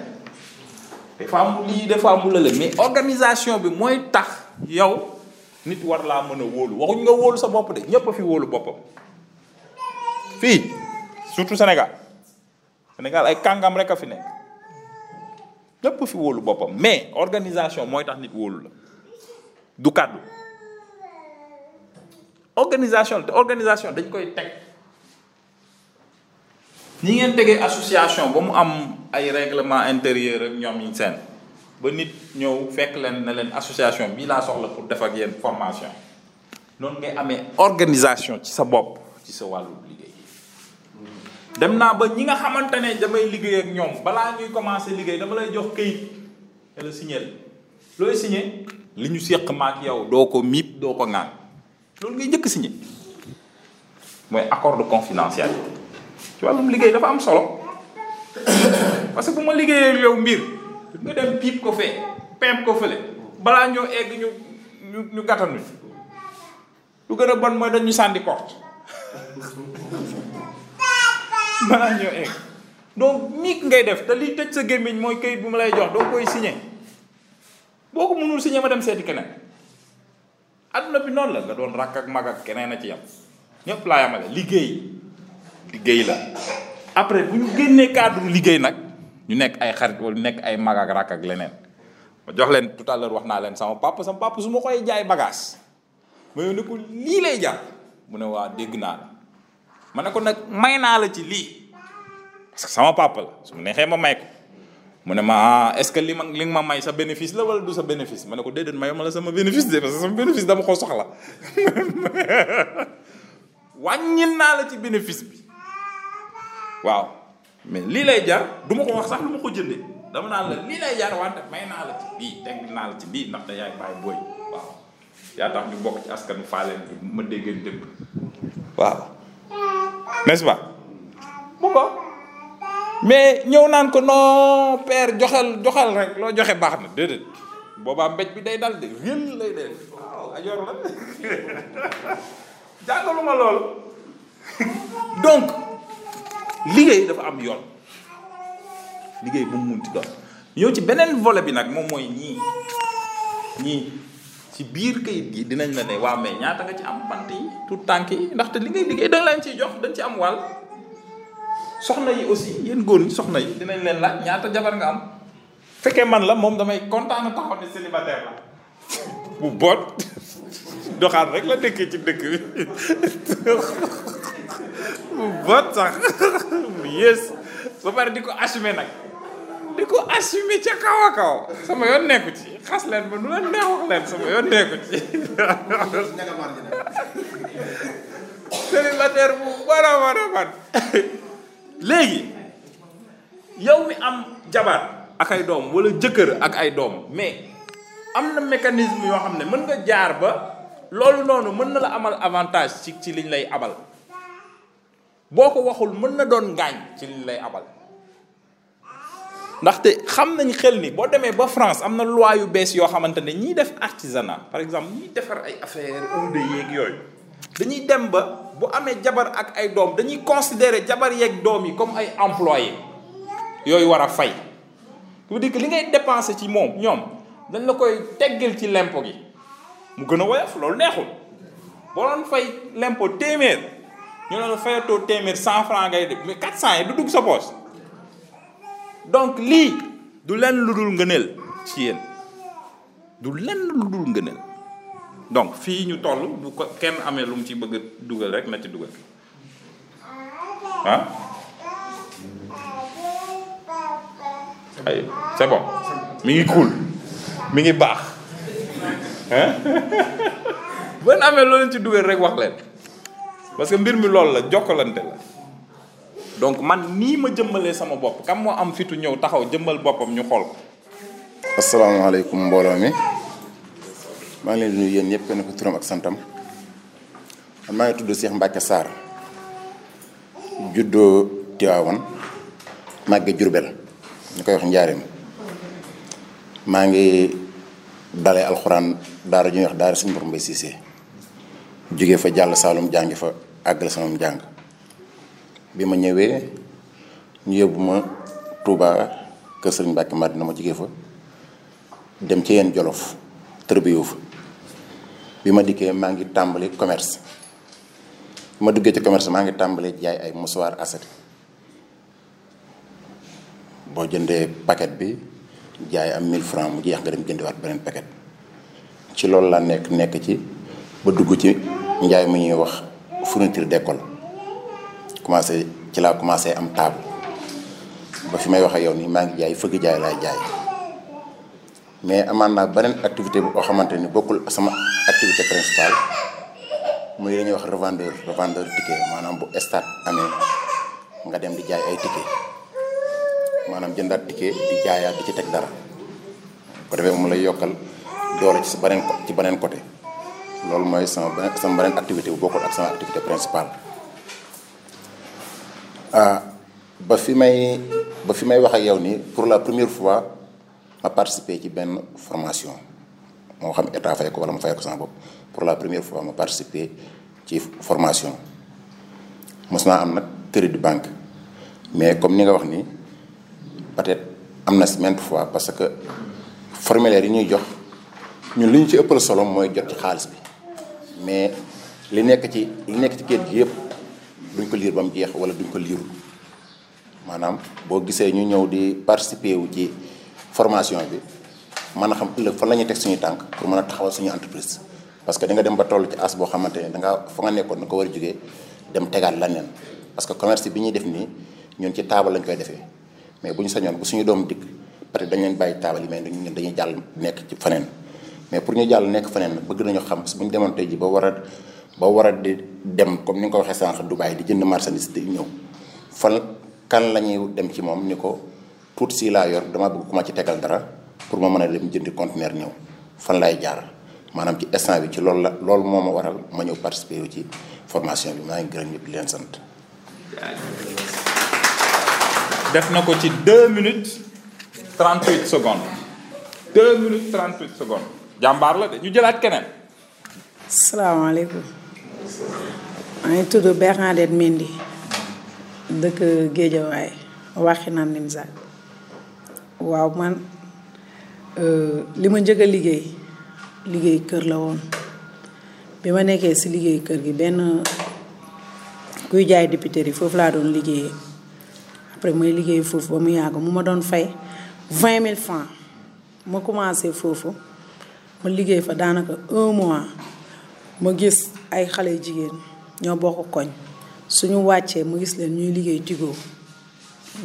S1: des fois mu lii des fois mu lële mais organisation bi mooy tax yow nit war laa mën a wóolu waxuñ nga wóolu sa bopp de ñépp a fi wóolu boppam fii surtout Sénégal Sénégal ay kàngam rek a fi nekk ñépp fi wóolu boppam mais organisation mooy tax nit wóolu la du kàddu organisation te organisation dañ koy teg ñi ngeen tegee association ba mu am ay règlement intérieur ak ñoom yi seen ba nit ñëw fekk leen ne leen association bii laa soxla pour def ak yéen formation noonu ngay amee organisation ci sa bopp ci sa wàllu liggéey dem naa ba ñi nga xamante ne damay liggéey ak ñoom balaa ñuy commencer liggéey dama lay jox këyit te la signé looy signé li ñu séq maak yow doo ko miib doo ko ŋaan loolu ngay njëkk signé mooy accord de confidentialité ci wàllum liggéey dafa am solo parce que bu ma liggéeyee yow mbir nga dem piip ko fee peep ko fële balaa ñoo egg ñu ñu ñu gàttanuñ lu gën a bon mooy dañu sànni porte balaa ñoo egg donc miig ngay def te liy tëj sa gémmiñ mooy kayit bu ma lay jox doo koy signé boo ko mënul signé ma dem seeti keneen adduna bi noonu la nga doon rakk ak mag ak keneen a ci yam ñëpp laa yamale liggéey liggéey la après bu ñu génnee cadre liggéey nag ñu nekk ay xarit wala ñu nekk ay mag ak rakk ak leneen ma jox leen tout à l'heure wax naa leen sama papa sama papa su ma koy jaay bagage ma yow ne ko lii lay jar mu ne waa dégg naa la ma ne ko nag may naa la ci lii parce que sama papa la su mu neexee ma may ko mu ne ma ah, est-ce que li ma li nga ma may sa bénéfice la wala du sa bénéfice ma ne ko déedéet mayuma la sama bénéfice de parce que sama bénéfice dama ko soxla wàññil naa la ci bénéfice bi waaw mais lii lay jar du ma ko wax sax lu ma ko jëndee dama naan la lii lay jar wante may naa la ci lii teg naa la ci lii ndax da yaay bàyyi booy waaw yaa tax ñu bokk ci askanu faaleen bi ma déggeen dëgg waaw n'est-ce pas mu ko mais ñëw naan ko non père joxel joxel rek loo joxe baax na déedéet boobaa mbéj bi day dal de réel lay dee waaw ajoor la jàngaluma loolu donc liggéey dafa am yoon liggéey bu mu munti doon ñëw ci beneen volet bi nag moom mooy ñii ñii ci biir kayit gi dinañ la ne waa mais ñaata nga ci am bant yi tout tànk yi ndaxte li ngay liggéey danga leen ciy jox dañ ci am wàll soxna yi aussi yéen góor ñi soxna yi dinañ leen laaj ñaata jabar nga am fekkee man la moom damay kontaan taxaw ne célibataire la bu boot doxaan rek la dëkkee ci dëkk bi bu boot sax bu yées ba pare di ko assumer nag di ko assumer ca kaw a kaw sama yoon nekku ci xas leen ba nu la neex wax leen sama yoon nekku ci célibataire bu bon a bon a bon léegi yow mi am jabar ak ay doom wala jëkkër ak ay doom mais am na mécanisme yoo xam ne mën nga jaar ba loolu noonu mën na la amal avantage ci ci liñ lay abal boo ko waxul mën na doon ngaañ ci liñ lay abal ndaxte xam nañ xel ni boo demee ba France am na loi yu bees yoo xamante ne ñiy def artisanat par exemple ñiy defar ay affaire onde yeeg yooyu dañuy dem ba bu amee jabar ak ay doom dañuy considérer jabar yeeg doom yi comme ay employés yooyu war a fay pour dire que li ngay dépenser ci moom ñoom dañ la koy teggil ci lempo gi mu gën a woyof loolu neexul boo doon fay lempo téeméer ñu ne la fayatoo téeméer cent franc ngay def mais quatre cent yi du dugg sa poche donc lii du leen lu dul ngëneel ci yéen du lenn lu dul ngëneel donc fii ñu toll bu ko kenn amee lu mu ci bëgg a dugal rek na ci dugal ah ay c'est bon mi ngi cool mi ngi baax hein bu ngeen amee loo leen ci dugal rek wax leen parce que mbir mi loolu la jokkalante la donc man nii ma jëmmalee sama bopp kam moo am fitu ñëw taxaw jëmmal boppam ñu xool ko
S6: asalaamaaleykum mbooloo mi maa ngi leen di nuyu yéen ñëpp kenn ku turam ak santam man maa ngi tudd Cheikh Mbacke Sarr juddoo Tiwaawan màgge Jurbel ñu koy wax Njaareem maa ngi dalee alxuraan daara ju ñuy wax daara suñu borom Mbay Siise jóge fa jàll Saalum jàngi fa àggale sama jàng bi ma ñëwee ñu yóbbu ma Touba kër Sëriñ Mbàkke Madina ma jigee fa dem ci yeen Jolof tërbiyu fa bi ma dikkee maa ngi tàmbali commerce bi ma duggee ci commerce maa ngi tàmbali jaay ay musuwaar aset boo jëndee paquet bi jaay am 1000 francs mu jeex nga dem jëndiwaat beneen paquet ci loolu laa nekk nekk ci ba dugg ci njaay mu ñuy wax fourniture d'école commencé ci laa commencé am table ba fi may wax ak yow nii maa ngi jaay fëgg jaay laay jaay mais amaan naa beneen activité bu boo xamante ni bokkul sama activité principale muy la ñuy wax revendeur revendeur ticket maanaam bu stade amee nga dem di jaay ay ticket maanaam jëndaat ticket di jaayaat di ci teg dara ko defee mu lay yokkal doole ci beneen ci beneen côté loolu mooy sama beneen sama beneen activité bu bokkul ak sama activité principale ah ba fi may ba fi may wax ak yow nii pour la première fois ma participer ci benn formation moo xam état fay ko wala ma fay ko sama bopp pour la première fois ma participer ci formation mos naa am nag crédit de banque mais comme ni nga wax ni peut-être am na si maintes fois parce que formulaire yi ñuy jox ñun li ñu ci ëppal solo mooy jot ci xaalis bi mais li nekk ci li nekk ci kayit gi yëpp duñ ko liir ba mu jeex wala duñ ko liirul maanaam boo gisee ñu ñëw di participer wu ci formation bi mën a xam ëllëg fan la ñuy teg suñu tànk pour mën a taxawal suñu entreprise parce que di nga dem ba toll ci as boo xamante ne da nga fa nga nekkoon da ko war a jógee dem tegaat leneen parce que commerce bi ñuy def nii ñun ci taabal lañ koy defee mais bu ñu sañoon bu suñu doom dikk peut être dañ leen bàyyi taabal yi mais ñun dañuy jàll nekk ci feneen mais pour ñu jàll nekk feneen nag bëgg nañu xam bu ñu demoon tey ji ba war a ba war a di dem comme ni nga ko waxee sànq Dubaï di jënd marchandise di ñëw fan kan la ñuy dem ci moom ni ko tuut si laa yor dama bëgg ku ma ci tegal dara pour ma mën a dem jëndi conteneur ñëw fan laay jaar maanaam ci instant bi ci loolu la loolu moo ma waral ma ñëw participer wu ci formation bi maa ngi gërëm ñëpp di leen sant.
S1: def na ko ci 2 minutes 38 secondes 2 minutes 38 secondes jàmbaar la de ñu jëlaat keneen.
S7: salaamaaleykum maa ngi tudd Bernadette Mendy dëkk Géejawaay Waxinaan Nimzaat waaw man euh, li ma njëkk a liggéey liggéey kër la woon bi ma nekkee si liggéey kër gi benn kuy jaay dipiteri foofu laa doon liggéeyee après may liggéey foofu ba mu yàgg mu ma doon fay vingt mille francs ma commencé foofu ma liggéey fa daanaka un mois ma gis ay xale yu jigéen ñoo bokk koñ suñu wàccee ma gis leen ñuy liggéey Tigo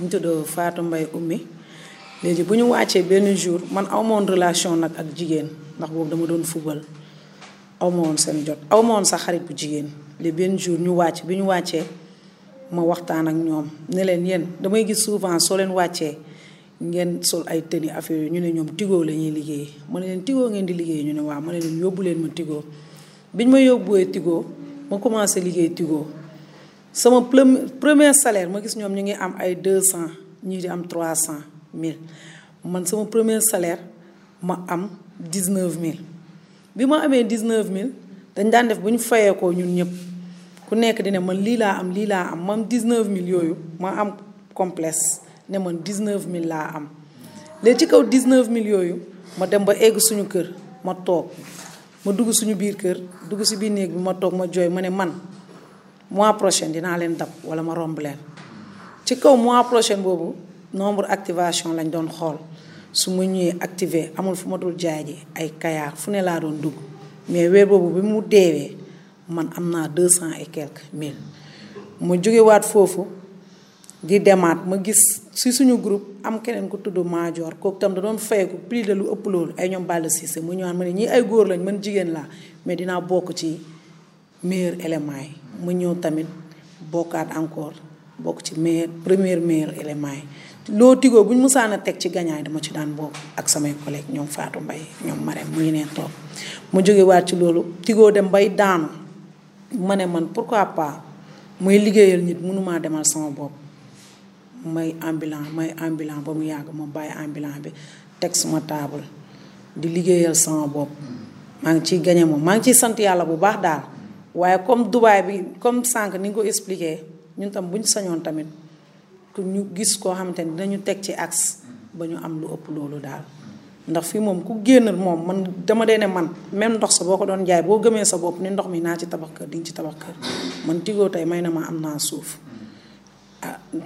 S7: ñu tudd Fatou Mbaye Oumy léegi bu ñu wàccee benn jour man amoon relation nag ak jigéen ndax boobu dama doon fubal aw ma woon seen jot aw ma woon sax xarit bu jigéen léegi benn jour ñu wàcc bi ñu wàccee ma waxtaan ak ñoom ne leen yéen damay gis souvent soo leen wàccee ngeen sol ay tëni affaire ñu ne ñoom Tigo la ñuy liggéey ma ne leen Tigo ngeen di liggéey ñu ne waaw ma ne leen yóbbu leen ma Tigo biñ ma yóbbuwee Tigo ma commencé liggéey Tigo sama premier salaire ma gis ñoom ñu ngi am ay deux cent ñii di am trois cent mille man sama premier salaire ma am dix-neuf mille bi ma amee 19000 dañ daan def bu ñu fayee ko ñun ñëpp ku nekk dina man lii laa am lii laa am man 19000 yooyu ma am complexe ne man 19000 laa am léegi ci kaw 19000 yooyu ma dem ba egg suñu kër ma toog ma dugg suñu biir kër dugg si biir néeg bi ma toog ma jooy ma ne man. mois prochain dinaa leen dab wala ma romb leen ci kaw mois prochain boobu nombre activation lañ doon xool su ma ñëwee activé amul fu ma dul jaay ji ay kayaar fu ne laa doon dugg mais weer boobu bi mu deewee man am naa deux cent et quelques mille ma jógewaat foofu di demaat ma gis si suñu groupe am keneen ku tudd Maajoor kooku tam da doon fayeku plus de lu ëpp loolu ay ñoom Balla Cissé mu ñëwaat ma ne ñii ay góor lañ man jigéen laa mais dinaa bokk ci meilleur élément yi ma ñëw tamit bokkaat encore bokk ci meilleur première meilleur élément yi loo tigoo bu ñu musaan a teg ci gañaay dama ci daan bokk ak samay collègues ñoom Fatou Mbaye ñoom Marème mu ngi nee toog ma jóge waat ci loolu tigoo dem bay daanu ma ne man pourquoi pas muy liggéeyal nit mënumaa demal sama bopp may ambulant may ambulant ba mu yàgg ma bàyyi ambulant bi teg suma taabal di liggéeyal sama bopp maa ngi ciy gañe moom maa ngi ciy sant yàlla bu baax daal waaye comme Dubaay bi comme sànq ni nga ko expliqué ñun tam buñ sañoon tamit ku ñu gis koo xamante ni dinañu teg ci axe ba ñu am lu ëpp loolu daal ndax fii moom ku génn moom man dama dee ne man même ndox sa boo ko doon jaay boo gëmee sa bopp ni ndox mi naa ci tabax kër di nga ci tabax kër man Tigo tey may na ma am naa suuf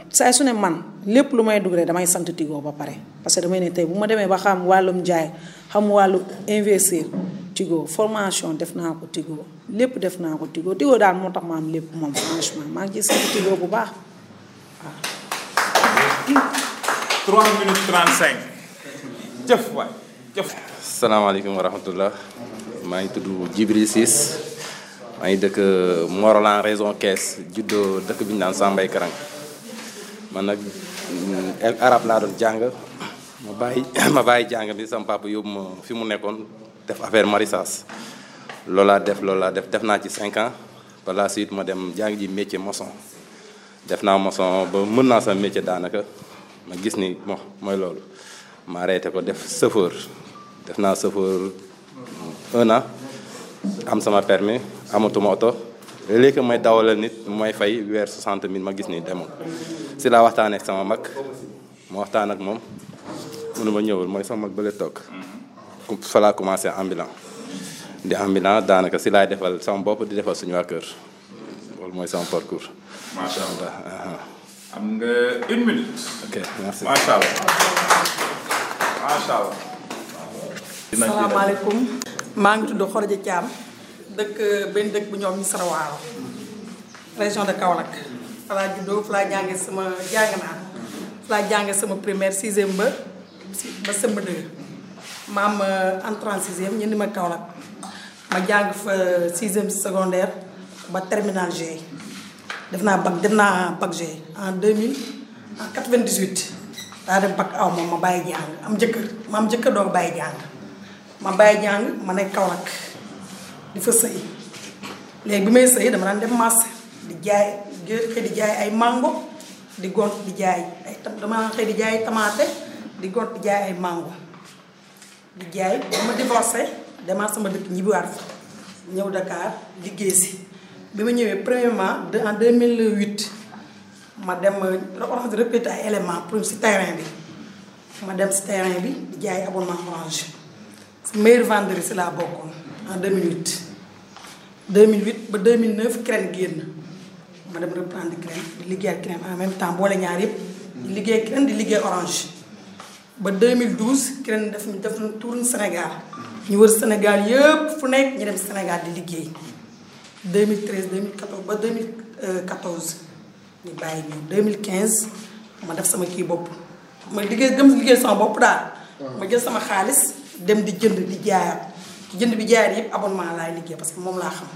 S7: saa su ne man lépp lu may dugg rek damay sant Tigo ba pare parce que damay ne tey bu ma demee ba xam wàllum jaay xam wàllu investir Tigo formation def naa ko Tigo lépp def naa ko Tigo Tigo daal moo tax ma am lépp moom franchement maa ngi ciy sant Tigo bu baax waaw.
S1: 3 minutes 35 jëf waay.
S8: salaamaaleykum wa rahmatullah maa ngi tudd Djibril Ciss maa ngi dëkk euh, Morolan région Thiès juddoo dëkk bi ñu naan Sambay Karang man nag mm, el arab laa doon jàng ma bàyyi ma bàyyi jàng bi sama papa yóbbu ma fi mu nekkoon def affaire maraîchage loolu laa def loolu laa def def naa ci cinq ans par la suite ma dem jàng ji métier maçon def naa maçon ba mën naa sama métier daanaka ma gis ni bon mooy loolu ma arrêté ko def chauffeur def naa chauffeur un an am sama permis amatuma oto léegi may dawalal nit may fay weer 60 mille ma gis ni demul si laa waxtaanee ak sama mag ma waxtaan ak moom mënu ma ñëwul mooy sama mag bële toog fa laa commencé ambulant di ambulant daanaka si laay defal sama bopp di defal suñu waa kër loolu mooy sama parcours.
S1: macha allah
S8: uh-huh.
S1: am nga une minute.
S8: ok merci
S1: macha allah macha allah.
S5: salaamaaleykum. maa ngi tudd Khorodia Thiam dëkk benn dëkk bu ñoom Missirah Waalo région de Kaolack fa laa juddoo fa laa jàngee sama jàng naa fa laa jàngee sama primaire sixième ba si ba sëmb deux ma am euh, en trente sixième ñu ni ma Kaolack ma jàng fa sixième secondaire ba terminal G def naa bac def naa bac G en 2000 en 98 daa dem bac aw ma ma bàyyi jàng am jëkkër ma am jëkkër doo bàyyi jàng ma bàyyi jàng ma nekk Kaolack di fa sëy léegi bi may sëy dama daan dem marché di jaay xëy di jaay ay mango di gont di jaay ay tam dama xëy di jaay tamaate di gont di jaay ay mango di jaay ba ma divorcé demaat sama dëkk ñibbiwaat fa ñëw Dakar liggéey si bi ma ñëwee premièrement de en 2008 ma dem orange recruté ay éléments pour si terrain bi ma dem si terrain bi di jaay abonnement orange meilleur vendeur si laa bokkoon en 2008 2008 ba 2009 CREN génn ma dem reprendre CREN di liggéey ak CREN en même temps boole ñaar yëpp di liggéey CREN di liggéey orange ba 2012 ki ren def def na tour Sénégal ñu wër Sénégal yëpp fu nekk ñu dem Sénégal di liggéey 2013 2014 ba 2014 ñu bàyyi ñu 2015 ma def sama kii bopp ma liggéey gëm liggéey sama bopp daal. ma jël sama xaalis dem di jënd di jaayaat jënd bi jaayaat yëpp abonnement laay liggéey parce que moom laa xam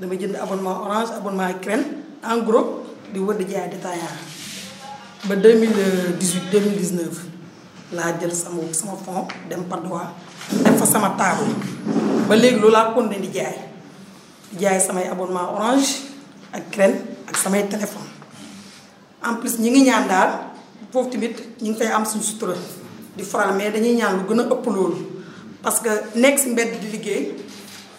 S5: dama jënd abonnement orange abonnement crème en gros di wër di jaay détaillant ba 2018 2019 laa jël sama sama fond dem Padois def fa sama taabu ba léegi loolu laa continué di jaay di jaay samay abonnement orange ak crème ak samay téléphone en plus ñi ngi ñaan daal foofu tamit ñu ngi fay am suñu sutura di faral mais dañuy ñaan lu gën a ëpp loolu parce que nekk si mbedd di liggéey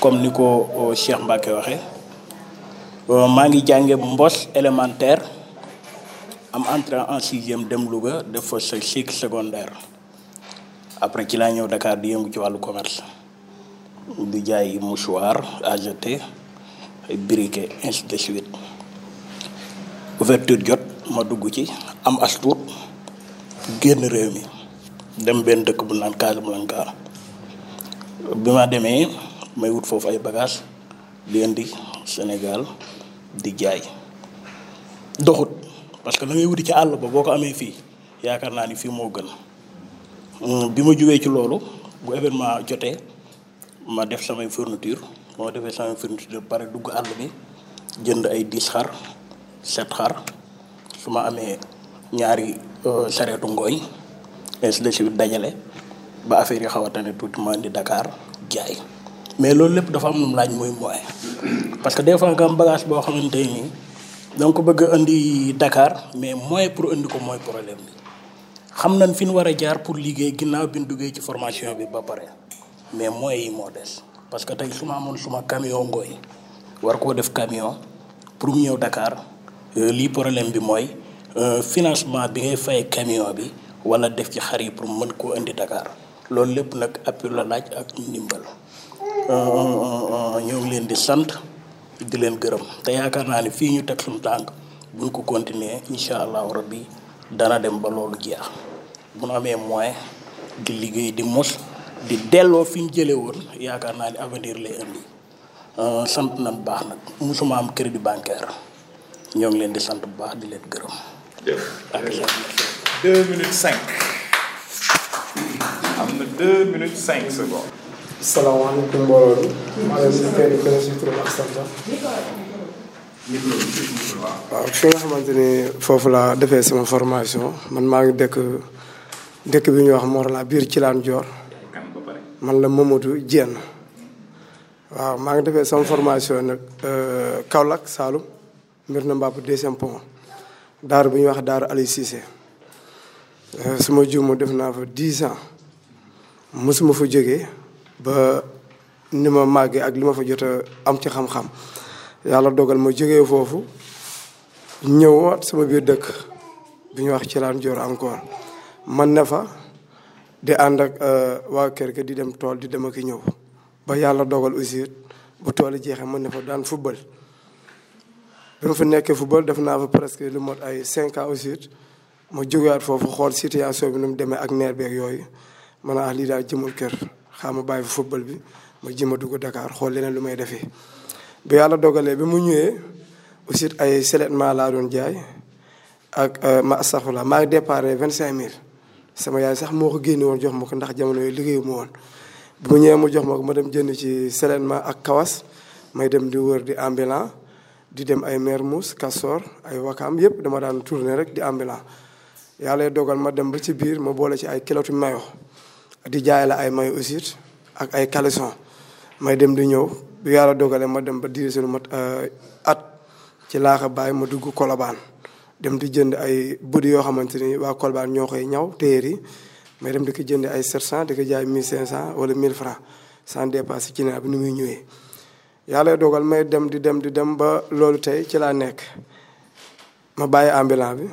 S5: comme
S9: ni ko euh, Cheikh Mbacke waxee euh, maa ngi jànge Mbos élémentaire am entrée en sixième dem Louga def fa sa cycle secondaire après ci laa ñëw Dakar di yëngu ci wàllu commerce di jaay mouchoir à jeter ay briquet ainsi de suite ouverture jot ma dugg ci am as tuut génn réew mi dem benn dëkk bu naan Casablanca bi ma demee may wut foofu ay bagage di indi Sénégal di jaay doxut parce que la ngay wuti ci àll ba boo ko amee fii yaakaar naa ni fii moo gën hmm, bi ma jógee ci loolu bu événement jotee ma def samay fourniture moo defee samay fourniture ba pare dugg àll bi jënd ay dix xar set xar su ma amee ñaari euh, sareetu ngooñ ainsi de suite dajale ba affaire yi xaw a tane tuuti ma indi Dakar jaay mais loolu lépp dafa am lu mu laaj mooy moyen parce que des fois nga am bagage boo xamante nii da ko bëgg a indi Dakar mais moyen pour indi ko mooy problème bi xam nañ fi ñu war a jaar pour liggéey ginnaaw bi ñu duggee ci formation bi ba pare. mais moyens yi moo des parce que tey su ma amoon suma camion ngooy war koo def camion pour mu ñëw Dakar euh, lii problème bi mooy euh, financement bi ngay fay camion bi wala def ci xar yi pour mën koo indi Dakar loolu lépp nag appui la laaj ak ndimbal euh, ñoo ngi leen di sant di leen gërëm te yaakaar naa ne fii ñu teg suñu tànk buñ ko continuer incha allahu rabbi dana dem ba loolu jeex. bu nu amee moyen di liggéey di mos di delloo fi ñu jëlee woon yaakaar naa ni avenir lay indi euh, sant na bu baax nag mosuma am crédit bancaire ñoo ngi leen di sant bu baax di leen gërëm.
S1: deux minutes cinq. am na deux minutes cinq secondes.
S10: salaamaaleykum mbooloo bi. maa ngi leen di nuyu kenn ku ne si turam ak santam. waaw fi nga xamante ni foofu laa defee sama formation man maa ngi dëkk dëkk bi ñuy wax Morla biir ci laan Dior man la Mamadou Dieng waaw maa ngi defee sama formation nag euh, Kaolack Saloum mbir na Mbab deuxième pont daar bu ñuy wax daar Aliou Cissé euh, su ma juumoo def naa fa dix ans mosuma fa jógee ba ni ma màggee ak li ma fa jot a am ci xam-xam yàlla dogal ma jógee foofu ñëwaat sama biir dëkk bi ñu wax ci laan joor encore man ne fa di ànd ak euh, waa kër ga di dem tool di dem ak ñëw ba yàlla dogal aussi bu tool yi jeexee man ne fa daan football bi ma fa nekkee football def naa fa presque lu mot ay cinq ans aussi ma jógewaat foofu xool situation bi nu mu demee ak neer beeg yooyu man ah lii daal jëmul kër xaa ma bàyyi fa football bi ma jëm a dugg Dakar xool leneen lu may defee. bi yàlla dogalee bi mu ñëwee aussi ay seulement laa doon jaay ak euh, ma astaxfirullah maa ngi déparé vingt cinq mille sama yaay sax moo ko génne woon jox ma ko ndax jamono yooyu liggéeyu ma woon. bi mu ñëwee mu jox ma ko ma dem jënd ci seulement ak kawas may dem di wër di ambulant di dem ay Mermoz Castor ay Wakaam yëpp dama daan tourner rek di ambulant yàlla dogal ma dem ba ci biir ma boole ci ay kilotu mayo di jaay la ay mayo aussi ak ay caleçon may dem di ñëw bu yàlla dogalee ma dem ba dirigé lu mat euh, at ci laaxa bàyyi ma dugg kolobaan dem di jënd ay buddi yoo xamante ni waa kolobaan ñoo koy ñaw téer yi may dem di ko jënd ay 700 di ko jaay 1500 wala 1000 francs sans dépasse ci ginnaaw bi ni muy ñëwee yàlla dogal may dem di dem di dem ba loolu tey ci laa nekk ma bàyyi ambulant bi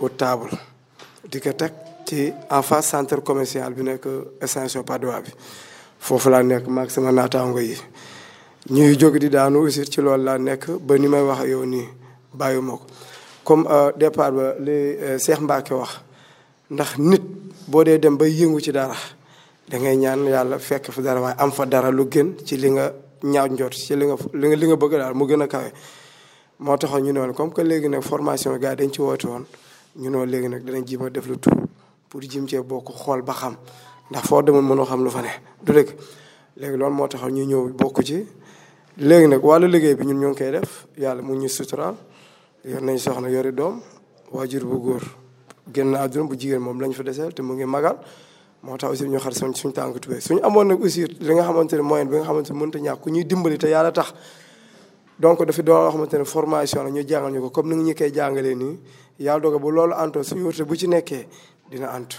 S10: wut table di ko teg ci en face centre commercial bi nekk extension Patte d'Oie bi foofu laa nekk maag sama naataango yi ñuy jóg di daanu aussi ci loolu laa nekk ba ni may wax yow nii bàyyi ma ko comme euh, départ ba li euh, Cheikh Mbacke wax ndax nit boo dee dem bay yëngu ci dara da ngay ñaan yàlla fekk fa dara waaye am fa dara lu gën ci li nga ñaaw njort ci li nga li nga li nga bëgg daal mu gën a kawe. moo taxoon ñu ne woon comme que léegi nag formation gars dañ ci woote woon ñu ne léegi nag danañ jéem a def lu tout pour jim cee bokk xool ba xam ndax foo demoon mënoo xam lu fa ne du dëgg léegi loolu moo taxoon ñu ñëw bokk ci. léegi nag wàllu liggéey bi ñun ñoo ngi koy def yàlla mu ñu suturaal yor nañ soxna yori doom waajur bu góor génn àdduna bu jigéen moom lañ fa deseel te mu ngi magal moo tax aussi ñu xar suñ suñ tànk tubéy suñu amoon nag aussi li nga xamante ne moyen bi nga xamante ne mënut a ñàkk ku ñuy dimbali te yàlla tax donc dafi doon loo xamante ne formation la ñu jàngal ñu ko comme ni nga ñu koy jàngalee nii yàlla dogal bu loolu anto suñu wërte bu ci nekkee dina antu